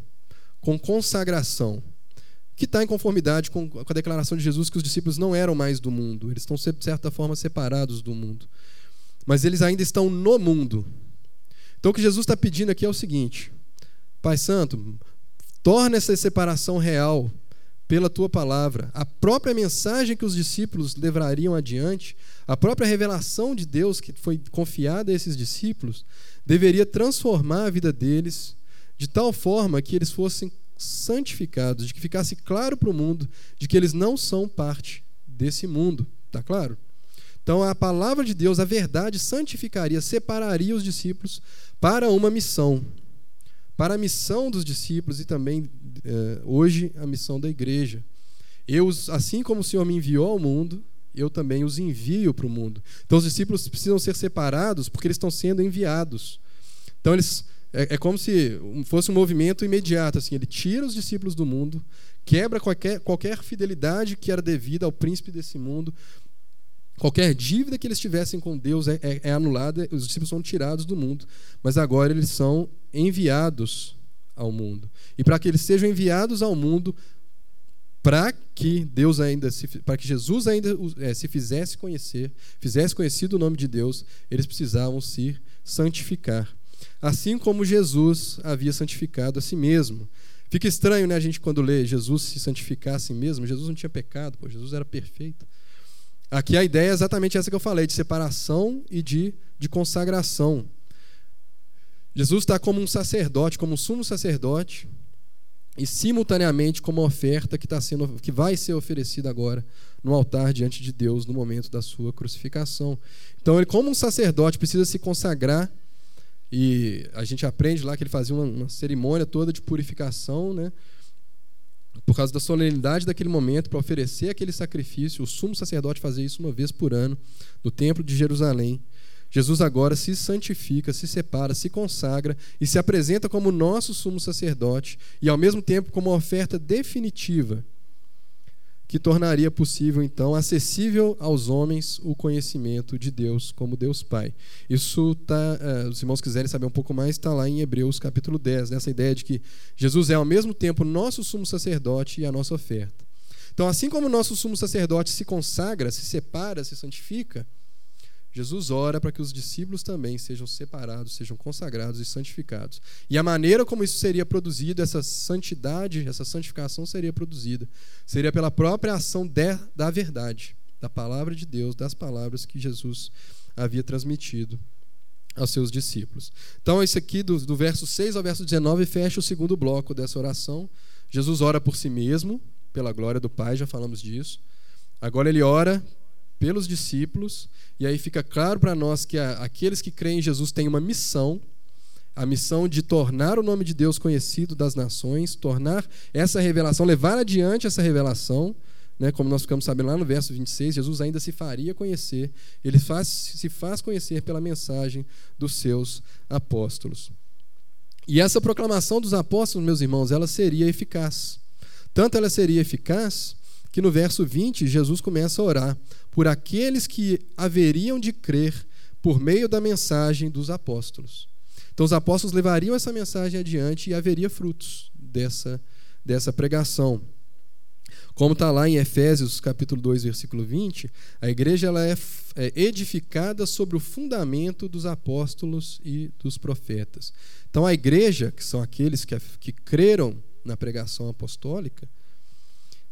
com consagração, que está em conformidade com a declaração de Jesus que os discípulos não eram mais do mundo, eles estão, de certa forma, separados do mundo. Mas eles ainda estão no mundo. Então o que Jesus está pedindo aqui é o seguinte: Pai Santo, torna essa separação real pela tua palavra. A própria mensagem que os discípulos levariam adiante, a própria revelação de Deus que foi confiada a esses discípulos, deveria transformar a vida deles de tal forma que eles fossem santificados, de que ficasse claro para o mundo de que eles não são parte desse mundo. Está claro? Então, a palavra de Deus, a verdade, santificaria, separaria os discípulos para uma missão. Para a missão dos discípulos e também, eh, hoje, a missão da igreja. Eu, assim como o Senhor me enviou ao mundo, eu também os envio para o mundo. Então, os discípulos precisam ser separados porque eles estão sendo enviados. Então, eles é, é como se fosse um movimento imediato. Assim, ele tira os discípulos do mundo, quebra qualquer, qualquer fidelidade que era devida ao príncipe desse mundo, Qualquer dívida que eles tivessem com Deus é, é, é, anulada, os discípulos são tirados do mundo, mas agora eles são enviados ao mundo. E para que eles sejam enviados ao mundo, para que Deus ainda, para que Jesus ainda é, se fizesse conhecer, fizesse conhecido o nome de Deus, eles precisavam se santificar assim como Jesus havia santificado a si mesmo. Fica estranho, né, a gente quando lê Jesus se santificar a si mesmo. Jesus não tinha pecado, pô, Jesus era perfeito. Aqui a ideia é exatamente essa que eu falei, de separação e de, de consagração. Jesus está como um sacerdote, como um sumo sacerdote, e simultaneamente como oferta que, está sendo, que vai ser oferecida agora no altar diante de Deus no momento da sua crucificação. Então, ele, como um sacerdote, precisa se consagrar e a gente aprende lá que ele fazia uma, uma cerimônia toda de purificação, né? por causa da solenidade daquele momento, para oferecer aquele sacrifício. O sumo sacerdote fazia isso uma vez por ano, no templo de Jerusalém. Jesus agora se santifica, se separa, se consagra e se apresenta como nosso sumo sacerdote e, ao mesmo tempo, como oferta definitiva que tornaria possível, então, acessível aos homens o conhecimento de Deus como Deus Pai. Isso tá, uh, os irmãos quiserem saber um pouco mais, está lá em Hebreus capítulo 10, nessa ideia de que Jesus é ao mesmo tempo nosso sumo sacerdote e a nossa oferta. Então, assim como o nosso sumo sacerdote se consagra, se separa, se santifica, Jesus ora para que os discípulos também sejam separados, sejam consagrados e santificados. E a maneira como isso seria produzido, essa santidade, essa santificação seria produzida, seria pela própria ação de, da verdade, da palavra de Deus, das palavras que Jesus havia transmitido aos seus discípulos. Então, esse aqui, do, do verso 6 ao verso 19, fecha o segundo bloco dessa oração. Jesus ora por si mesmo, pela glória do Pai, já falamos disso. Agora ele ora pelos discípulos, e aí fica claro para nós que aqueles que creem em Jesus têm uma missão, a missão de tornar o nome de Deus conhecido das nações, tornar essa revelação, levar adiante essa revelação, né, como nós ficamos sabendo lá no verso 26, Jesus ainda se faria conhecer, ele faz, se faz conhecer pela mensagem dos seus apóstolos. E essa proclamação dos apóstolos, meus irmãos, ela seria eficaz. Tanto ela seria eficaz que no verso 20 Jesus começa a orar por aqueles que haveriam de crer por meio da mensagem dos apóstolos. Então os apóstolos levariam essa mensagem adiante e haveria frutos dessa, dessa pregação. Como está lá em Efésios capítulo 2, versículo 20, a igreja ela é, é edificada sobre o fundamento dos apóstolos e dos profetas. Então a igreja, que são aqueles que, que creram na pregação apostólica,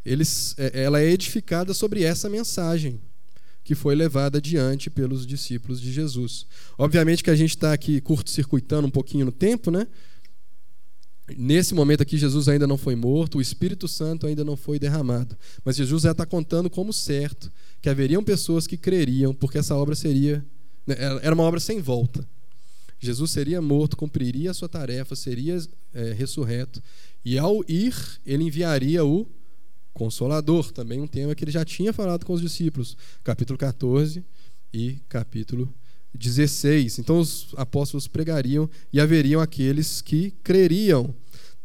eles, é, ela é edificada sobre essa mensagem que foi levada adiante pelos discípulos de Jesus. Obviamente que a gente está aqui curto-circuitando um pouquinho no tempo, né? Nesse momento aqui, Jesus ainda não foi morto, o Espírito Santo ainda não foi derramado. Mas Jesus já está contando como certo que haveriam pessoas que creriam, porque essa obra seria. Né, era uma obra sem volta. Jesus seria morto, cumpriria a sua tarefa, seria é, ressurreto, e ao ir, ele enviaria o Consolador, também um tema que ele já tinha falado com os discípulos, capítulo 14 e capítulo 16. Então os apóstolos pregariam e haveriam aqueles que creriam,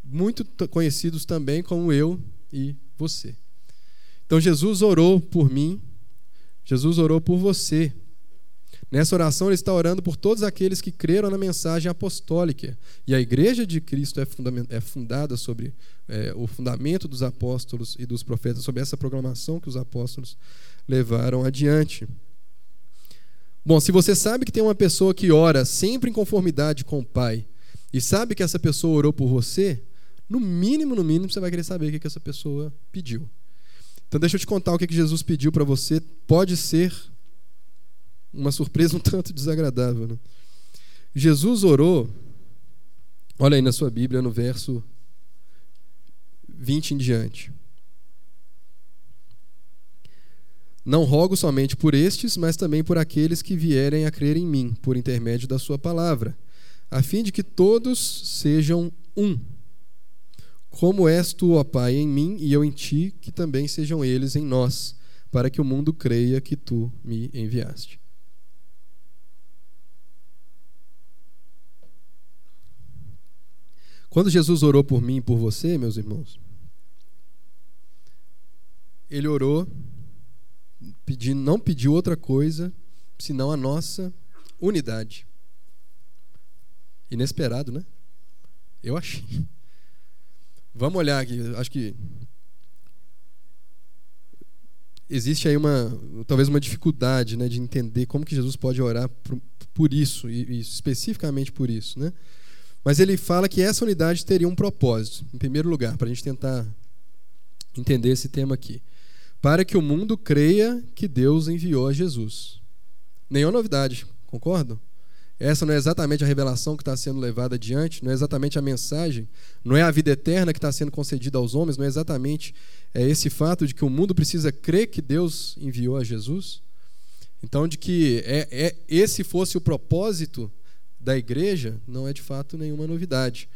muito conhecidos também como eu e você. Então Jesus orou por mim, Jesus orou por você. Nessa oração, ele está orando por todos aqueles que creram na mensagem apostólica. E a igreja de Cristo é, é fundada sobre é, o fundamento dos apóstolos e dos profetas, sobre essa proclamação que os apóstolos levaram adiante. Bom, se você sabe que tem uma pessoa que ora sempre em conformidade com o Pai, e sabe que essa pessoa orou por você, no mínimo, no mínimo, você vai querer saber o que essa pessoa pediu. Então, deixa eu te contar o que Jesus pediu para você. Pode ser uma surpresa um tanto desagradável. Né? Jesus orou, olha aí na sua Bíblia, no verso 20 em diante. Não rogo somente por estes, mas também por aqueles que vierem a crer em mim, por intermédio da Sua palavra, a fim de que todos sejam um. Como és tu, ó Pai, em mim e eu em ti, que também sejam eles em nós, para que o mundo creia que tu me enviaste. Quando Jesus orou por mim e por você, meus irmãos, ele orou, pedindo, não pediu outra coisa senão a nossa unidade. Inesperado, né? Eu achei. Vamos olhar aqui, acho que existe aí uma talvez uma dificuldade né, de entender como que Jesus pode orar por, por isso e, e, especificamente por isso, né? Mas ele fala que essa unidade teria um propósito, em primeiro lugar, para a gente tentar entender esse tema aqui para que o mundo creia que Deus enviou a Jesus. Nenhuma novidade, concordam? Essa não é exatamente a revelação que está sendo levada adiante, não é exatamente a mensagem, não é a vida eterna que está sendo concedida aos homens, não é exatamente é esse fato de que o mundo precisa crer que Deus enviou a Jesus. Então, de que é, é, esse fosse o propósito da igreja, não é de fato nenhuma novidade.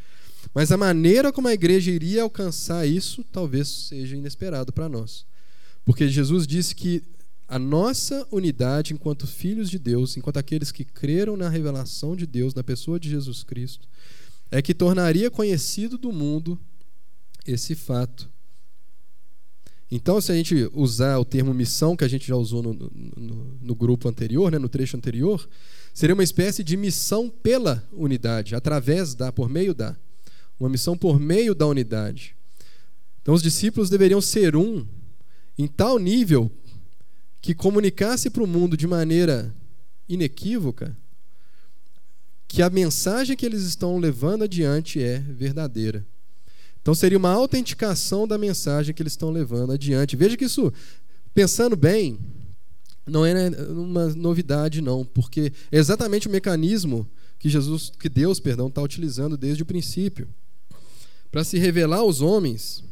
Mas a maneira como a igreja iria alcançar isso talvez seja inesperado para nós. Porque Jesus disse que a nossa unidade enquanto filhos de Deus, enquanto aqueles que creram na revelação de Deus, na pessoa de Jesus Cristo, é que tornaria conhecido do mundo esse fato. Então, se a gente usar o termo missão, que a gente já usou no, no, no grupo anterior, né, no trecho anterior, seria uma espécie de missão pela unidade, através da, por meio da. Uma missão por meio da unidade. Então, os discípulos deveriam ser um em tal nível que comunicasse para o mundo de maneira inequívoca que a mensagem que eles estão levando adiante é verdadeira. Então seria uma autenticação da mensagem que eles estão levando adiante. Veja que isso, pensando bem, não é uma novidade não, porque é exatamente o mecanismo que Jesus, que Deus, perdão, está utilizando desde o princípio. Para se revelar aos homens,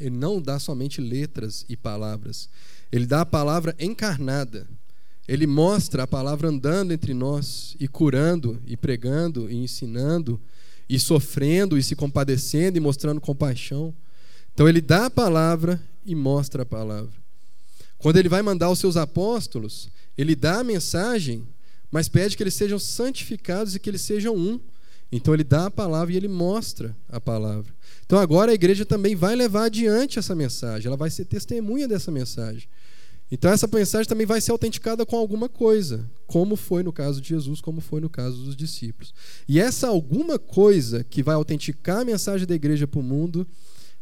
ele não dá somente letras e palavras, ele dá a palavra encarnada. Ele mostra a palavra andando entre nós e curando e pregando e ensinando e sofrendo e se compadecendo e mostrando compaixão. Então ele dá a palavra e mostra a palavra. Quando ele vai mandar os seus apóstolos, ele dá a mensagem mas pede que eles sejam santificados e que eles sejam um. Então ele dá a palavra e ele mostra a palavra. Então agora a igreja também vai levar adiante essa mensagem, ela vai ser testemunha dessa mensagem. Então essa mensagem também vai ser autenticada com alguma coisa, como foi no caso de Jesus, como foi no caso dos discípulos. E essa alguma coisa que vai autenticar a mensagem da igreja para o mundo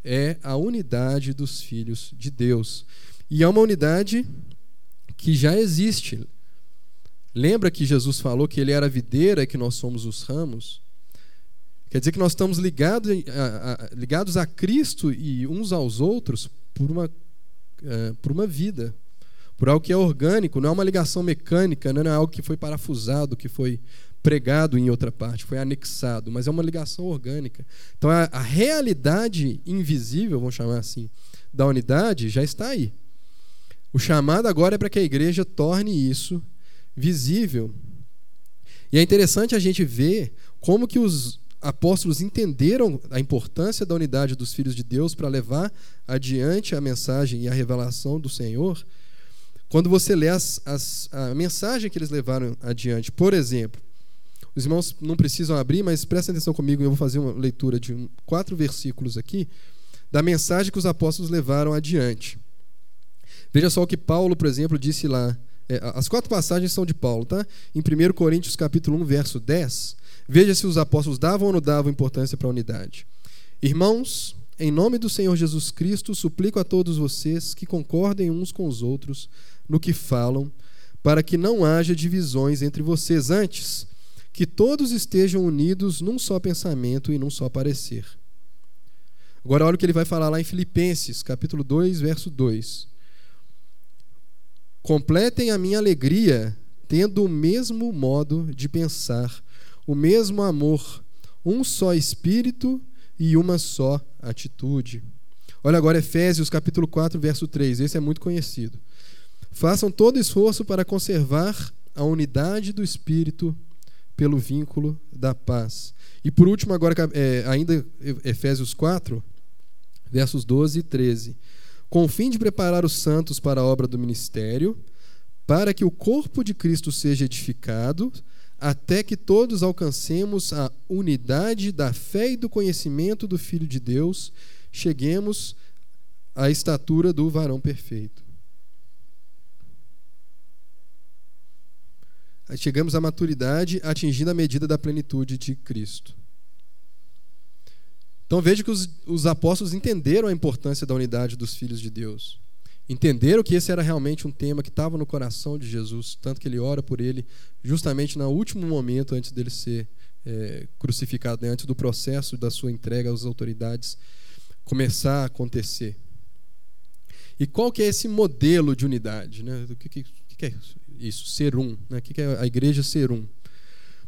é a unidade dos filhos de Deus. E é uma unidade que já existe. Lembra que Jesus falou que ele era a videira e que nós somos os ramos? Quer dizer que nós estamos ligados a, a, ligados a Cristo e uns aos outros por uma, uh, por uma vida, por algo que é orgânico, não é uma ligação mecânica, não é algo que foi parafusado, que foi pregado em outra parte, foi anexado, mas é uma ligação orgânica. Então a, a realidade invisível, vamos chamar assim, da unidade já está aí. O chamado agora é para que a igreja torne isso visível. E é interessante a gente ver como que os apóstolos entenderam a importância da unidade dos filhos de Deus para levar adiante a mensagem e a revelação do Senhor. Quando você lê as, as, a mensagem que eles levaram adiante, por exemplo, os irmãos não precisam abrir, mas prestem atenção comigo, eu vou fazer uma leitura de um, quatro versículos aqui, da mensagem que os apóstolos levaram adiante. Veja só o que Paulo, por exemplo, disse lá é, as quatro passagens são de Paulo, tá? Em 1 Coríntios capítulo 1, verso 10, veja se os apóstolos davam ou não davam importância para a unidade. Irmãos, em nome do Senhor Jesus Cristo, suplico a todos vocês que concordem uns com os outros no que falam, para que não haja divisões entre vocês antes, que todos estejam unidos num só pensamento e num só parecer. Agora olha o que ele vai falar lá em Filipenses, capítulo 2, verso 2. Completem a minha alegria tendo o mesmo modo de pensar, o mesmo amor, um só espírito e uma só atitude. Olha agora Efésios capítulo 4, verso 3. Esse é muito conhecido. Façam todo esforço para conservar a unidade do espírito pelo vínculo da paz. E por último, agora é, ainda Efésios 4, versos 12 e 13 com o fim de preparar os santos para a obra do ministério, para que o corpo de Cristo seja edificado, até que todos alcancemos a unidade da fé e do conhecimento do Filho de Deus, cheguemos à estatura do varão perfeito. Chegamos à maturidade, atingindo a medida da plenitude de Cristo. Então veja que os, os apóstolos entenderam a importância da unidade dos filhos de Deus. Entenderam que esse era realmente um tema que estava no coração de Jesus, tanto que ele ora por ele justamente no último momento antes dele ser é, crucificado, né, antes do processo da sua entrega às autoridades começar a acontecer. E qual que é esse modelo de unidade? Né? O que, que, que é isso? Ser um. Né? O que, que é a igreja ser um?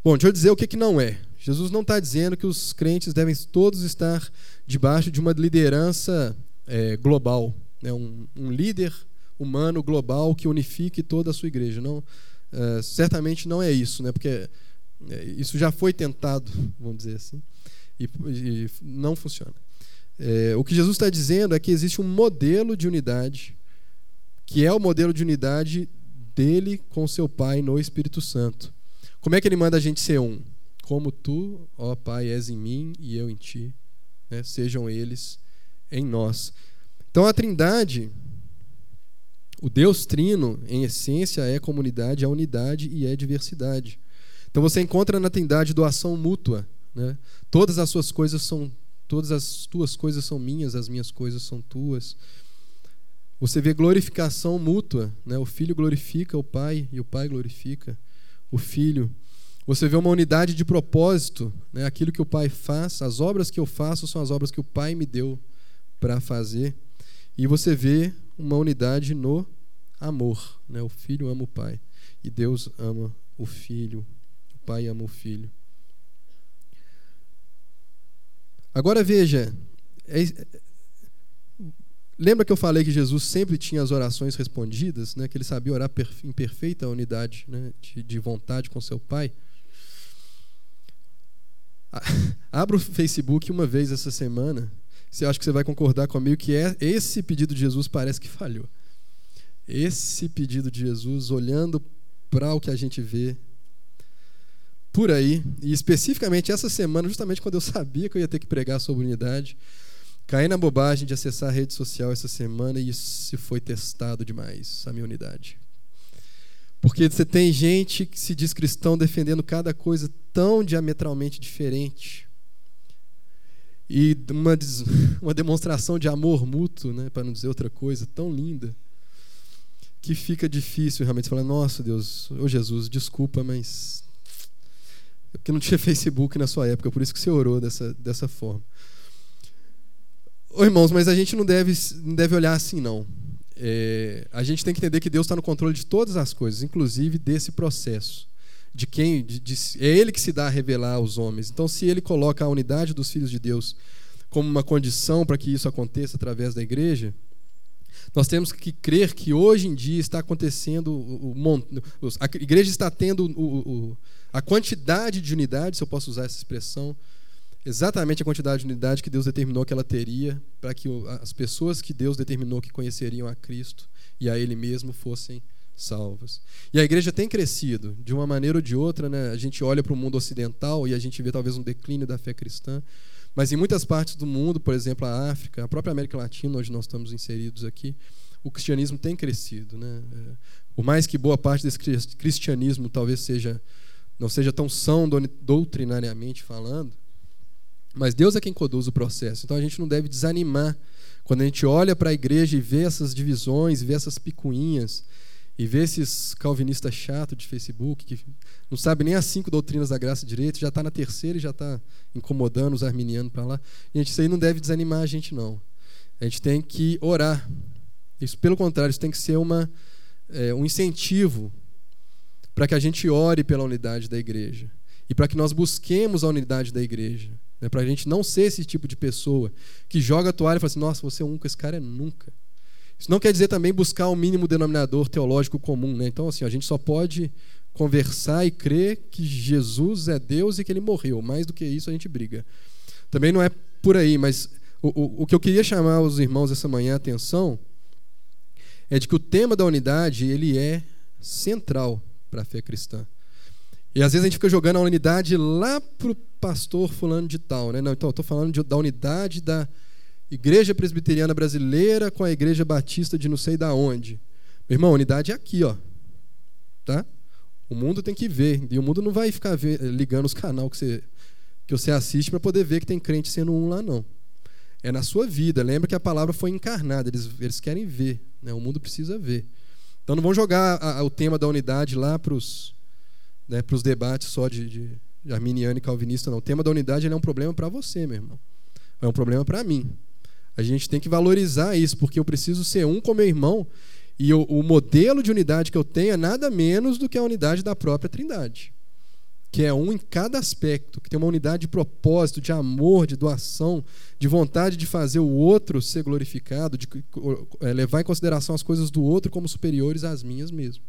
Bom, deixa eu dizer o que, que não é. Jesus não está dizendo que os crentes devem todos estar debaixo de uma liderança é, global, né? um, um, líder humano global que unifique toda a sua igreja. Não, é, certamente não é isso, né? porque é, isso já foi tentado, vamos dizer assim, e, e não funciona. É, o que Jesus está dizendo é que existe um modelo de unidade, que é o modelo de unidade dele com seu Pai no Espírito Santo. Como é que ele manda a gente ser um? Como tu, ó Pai, és em mim e eu em ti, né? sejam eles em nós. Então a Trindade, o Deus Trino, em essência, é comunidade, é unidade e é diversidade. Então você encontra na Trindade doação mútua, né? Todas as suas coisas são, todas as tuas coisas são minhas, as minhas coisas são tuas. Você vê glorificação mútua, né? O filho glorifica o pai e o pai glorifica o filho. Você vê uma unidade de propósito, né? aquilo que o Pai faz, as obras que eu faço são as obras que o Pai me deu para fazer. E você vê uma unidade no amor. Né? O filho ama o pai. E Deus ama o filho. O pai ama o filho. Agora veja, é, lembra que eu falei que Jesus sempre tinha as orações respondidas, né? que ele sabia orar em perfeita unidade né? de, de vontade com seu pai? Abra o Facebook uma vez essa semana. Você acha que você vai concordar comigo que é esse pedido de Jesus parece que falhou. Esse pedido de Jesus, olhando para o que a gente vê por aí, e especificamente essa semana, justamente quando eu sabia que eu ia ter que pregar sobre unidade, caí na bobagem de acessar a rede social essa semana e isso foi testado demais, a minha unidade. Porque você tem gente que se diz cristão defendendo cada coisa tão diametralmente diferente. E uma, uma demonstração de amor mútuo, né, para não dizer outra coisa, tão linda, que fica difícil realmente falar: Nossa Deus, ô Jesus, desculpa, mas. É porque não tinha Facebook na sua época, por isso que você orou dessa, dessa forma. Ô irmãos, mas a gente não deve, não deve olhar assim, não é, a gente tem que entender que Deus está no controle de todas as coisas, inclusive desse processo. De quem de, de, é Ele que se dá a revelar aos homens. Então, se Ele coloca a unidade dos filhos de Deus como uma condição para que isso aconteça através da igreja, nós temos que crer que hoje em dia está acontecendo o, o, a igreja está tendo o, a quantidade de unidade, se eu posso usar essa expressão, exatamente a quantidade de unidade que Deus determinou que ela teria para que as pessoas que Deus determinou que conheceriam a Cristo e a Ele mesmo fossem salvas. E a igreja tem crescido, de uma maneira ou de outra, né? a gente olha para o mundo ocidental e a gente vê talvez um declínio da fé cristã, mas em muitas partes do mundo, por exemplo, a África, a própria América Latina, onde nós estamos inseridos aqui, o cristianismo tem crescido. Né? É, por mais que boa parte desse cristianismo talvez seja não seja tão são doutrinariamente falando, mas Deus é quem conduz o processo. Então a gente não deve desanimar quando a gente olha para a igreja e vê essas divisões, vê essas picuinhas, e vê esses calvinistas chatos de Facebook que não sabe nem as cinco doutrinas da graça direito, já está na terceira e já está incomodando os arminianos para lá. Gente, isso aí não deve desanimar a gente, não. A gente tem que orar. Isso, pelo contrário, isso tem que ser uma, é, um incentivo para que a gente ore pela unidade da igreja e para que nós busquemos a unidade da igreja. Né? Para a gente não ser esse tipo de pessoa que joga a toalha e fala assim: nossa, você é um, esse cara é nunca. Isso não quer dizer também buscar o um mínimo denominador teológico comum. Né? Então, assim, a gente só pode conversar e crer que Jesus é Deus e que ele morreu. Mais do que isso, a gente briga. Também não é por aí, mas o, o, o que eu queria chamar os irmãos essa manhã a atenção é de que o tema da unidade ele é central para a fé cristã. E às vezes a gente fica jogando a unidade lá para o pastor fulano de tal. Né? Não, então, eu estou falando de, da unidade da Igreja Presbiteriana Brasileira com a Igreja Batista de não sei da onde. Meu irmão, a unidade é aqui, ó. Tá? O mundo tem que ver. E o mundo não vai ficar ver, ligando os canais que você, que você assiste para poder ver que tem crente sendo um lá, não. É na sua vida. Lembra que a palavra foi encarnada. Eles, eles querem ver. Né? O mundo precisa ver. Então não vão jogar a, a, o tema da unidade lá para os né, para os debates só de, de, de, arminiano e calvinista, não. O tema da unidade é um problema para você, meu irmão. É um problema para mim. A gente tem que valorizar isso, porque eu preciso ser um com meu irmão e o, o modelo de unidade que eu tenho é nada menos do que a unidade da própria Trindade que é um em cada aspecto, que tem uma unidade de propósito, de amor, de doação, de vontade de fazer o outro ser glorificado, de é, levar em consideração as coisas do outro como superiores às minhas mesmo.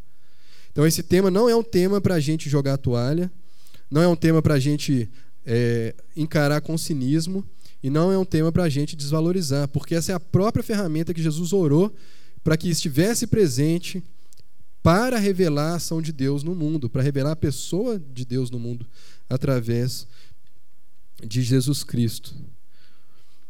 Então, esse tema não é um tema para a gente jogar a toalha, não é um tema para a gente é, encarar com cinismo, e não é um tema para a gente desvalorizar, porque essa é a própria ferramenta que Jesus orou para que estivesse presente para revelar a ação de Deus no mundo, para revelar a pessoa de Deus no mundo através de Jesus Cristo.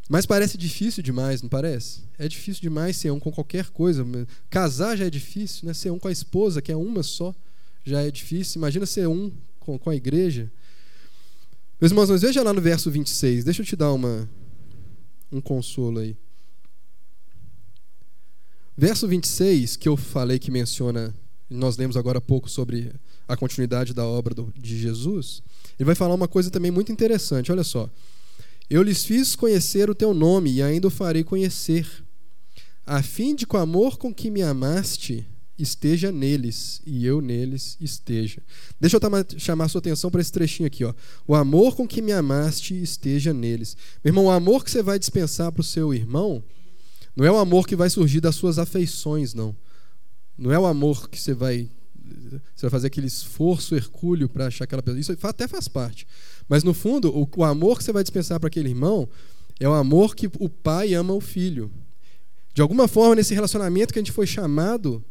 Mas parece difícil demais, não parece? É difícil demais ser um com qualquer coisa. Casar já é difícil, né? ser um com a esposa, que é uma só, já é difícil. Imagina ser um com, com a igreja. Meus irmãos, mas veja lá no verso 26. Deixa eu te dar uma, um consolo aí. Verso 26, que eu falei que menciona, nós lemos agora há pouco sobre a continuidade da obra do, de Jesus, ele vai falar uma coisa também muito interessante. Olha só. Eu lhes fiz conhecer o teu nome e ainda o farei conhecer, a fim de com o amor com que me amaste, esteja neles e eu neles esteja. Deixa eu chamar sua atenção para esse trechinho aqui. Ó. O amor com que me amaste esteja neles. Meu irmão, o amor que você vai dispensar para o seu irmão não é o amor que vai surgir das suas afeições, não. Não é o amor que você vai você vai fazer aquele esforço hercúleo para achar aquela pessoa. Isso até faz parte. Mas no fundo, o, o amor que você vai dispensar para aquele irmão é o amor que o pai ama o filho. De alguma forma, nesse relacionamento que a gente foi chamado,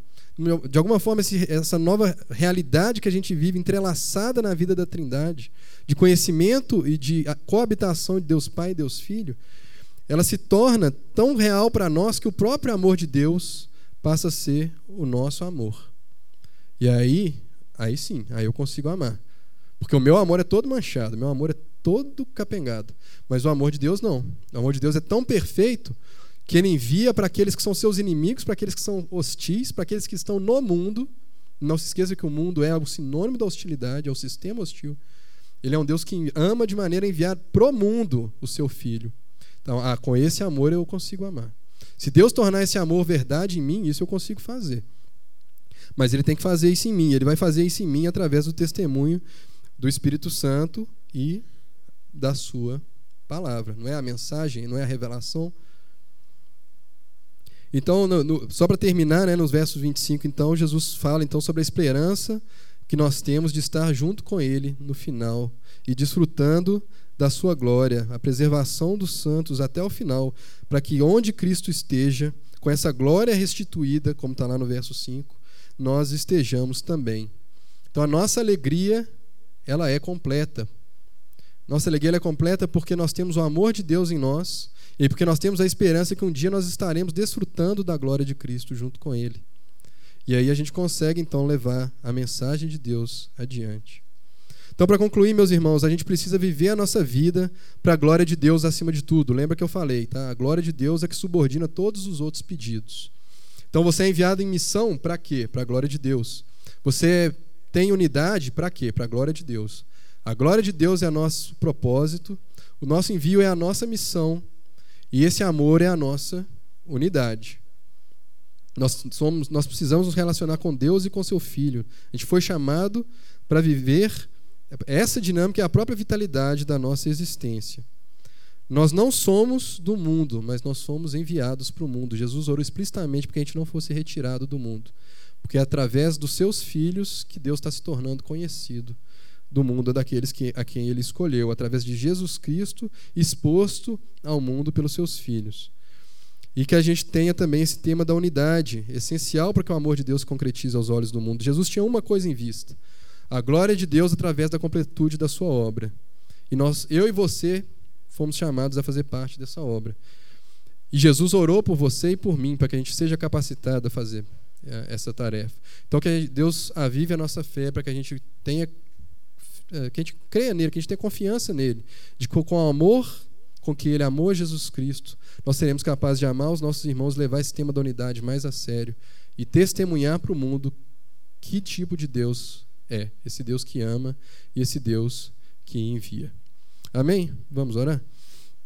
de alguma forma, esse, essa nova realidade que a gente vive, entrelaçada na vida da Trindade, de conhecimento e de coabitação de Deus Pai e Deus Filho, ela se torna tão real para nós que o próprio amor de Deus passa a ser o nosso amor. E aí, aí sim, aí eu consigo amar. Porque o meu amor é todo manchado, meu amor é todo capengado. Mas o amor de Deus não. O amor de Deus é tão perfeito que ele envia para aqueles que são seus inimigos, para aqueles que são hostis, para aqueles que estão no mundo. Não se esqueça que o mundo é o sinônimo da hostilidade, é o sistema hostil. Ele é um Deus que ama de maneira a enviar pro mundo o seu filho. Então, ah, com esse amor eu consigo amar. Se Deus tornar esse amor verdade em mim, isso eu consigo fazer. Mas ele tem que fazer isso em mim. Ele vai fazer isso em mim através do testemunho do Espírito Santo e da sua palavra. Não é a mensagem, não é a revelação. Então, no, no, só para terminar, né, nos versos 25, então, Jesus fala então sobre a esperança que nós temos de estar junto com Ele no final e desfrutando da sua glória, a preservação dos santos até o final, para que onde Cristo esteja, com essa glória restituída, como está lá no verso 5, nós estejamos também. Então a nossa alegria, ela é completa. Nossa alegria é completa porque nós temos o amor de Deus em nós e porque nós temos a esperança que um dia nós estaremos desfrutando da glória de Cristo junto com Ele. E aí a gente consegue então levar a mensagem de Deus adiante. Então, para concluir, meus irmãos, a gente precisa viver a nossa vida para a glória de Deus acima de tudo. Lembra que eu falei, tá? A glória de Deus é que subordina todos os outros pedidos. Então você é enviado em missão para quê? Para a glória de Deus. Você tem unidade para quê? Para a glória de Deus. A glória de Deus é nosso propósito, o nosso envio é a nossa missão e esse amor é a nossa unidade. Nós, somos, nós precisamos nos relacionar com Deus e com seu Filho. A gente foi chamado para viver essa dinâmica é a própria vitalidade da nossa existência. Nós não somos do mundo, mas nós somos enviados para o mundo. Jesus orou explicitamente para que a gente não fosse retirado do mundo. Porque é através dos seus filhos que Deus está se tornando conhecido do mundo daqueles que, a quem ele escolheu, através de Jesus Cristo exposto ao mundo pelos seus filhos. E que a gente tenha também esse tema da unidade, essencial para que o amor de Deus se concretize aos olhos do mundo. Jesus tinha uma coisa em vista: a glória de Deus através da completude da sua obra. E nós, eu e você, fomos chamados a fazer parte dessa obra. E Jesus orou por você e por mim, para que a gente seja capacitado a fazer essa tarefa. Então, que Deus avive a nossa fé, para que a gente tenha, é, que a gente creia nele, que a gente tenha confiança nele, de que com o amor com que ele amou Jesus Cristo, nós seremos capazes de amar os nossos irmãos, levar esse tema da unidade mais a sério e testemunhar para o mundo que tipo de Deus é, esse Deus que ama e esse Deus que envia. Amém? Vamos orar?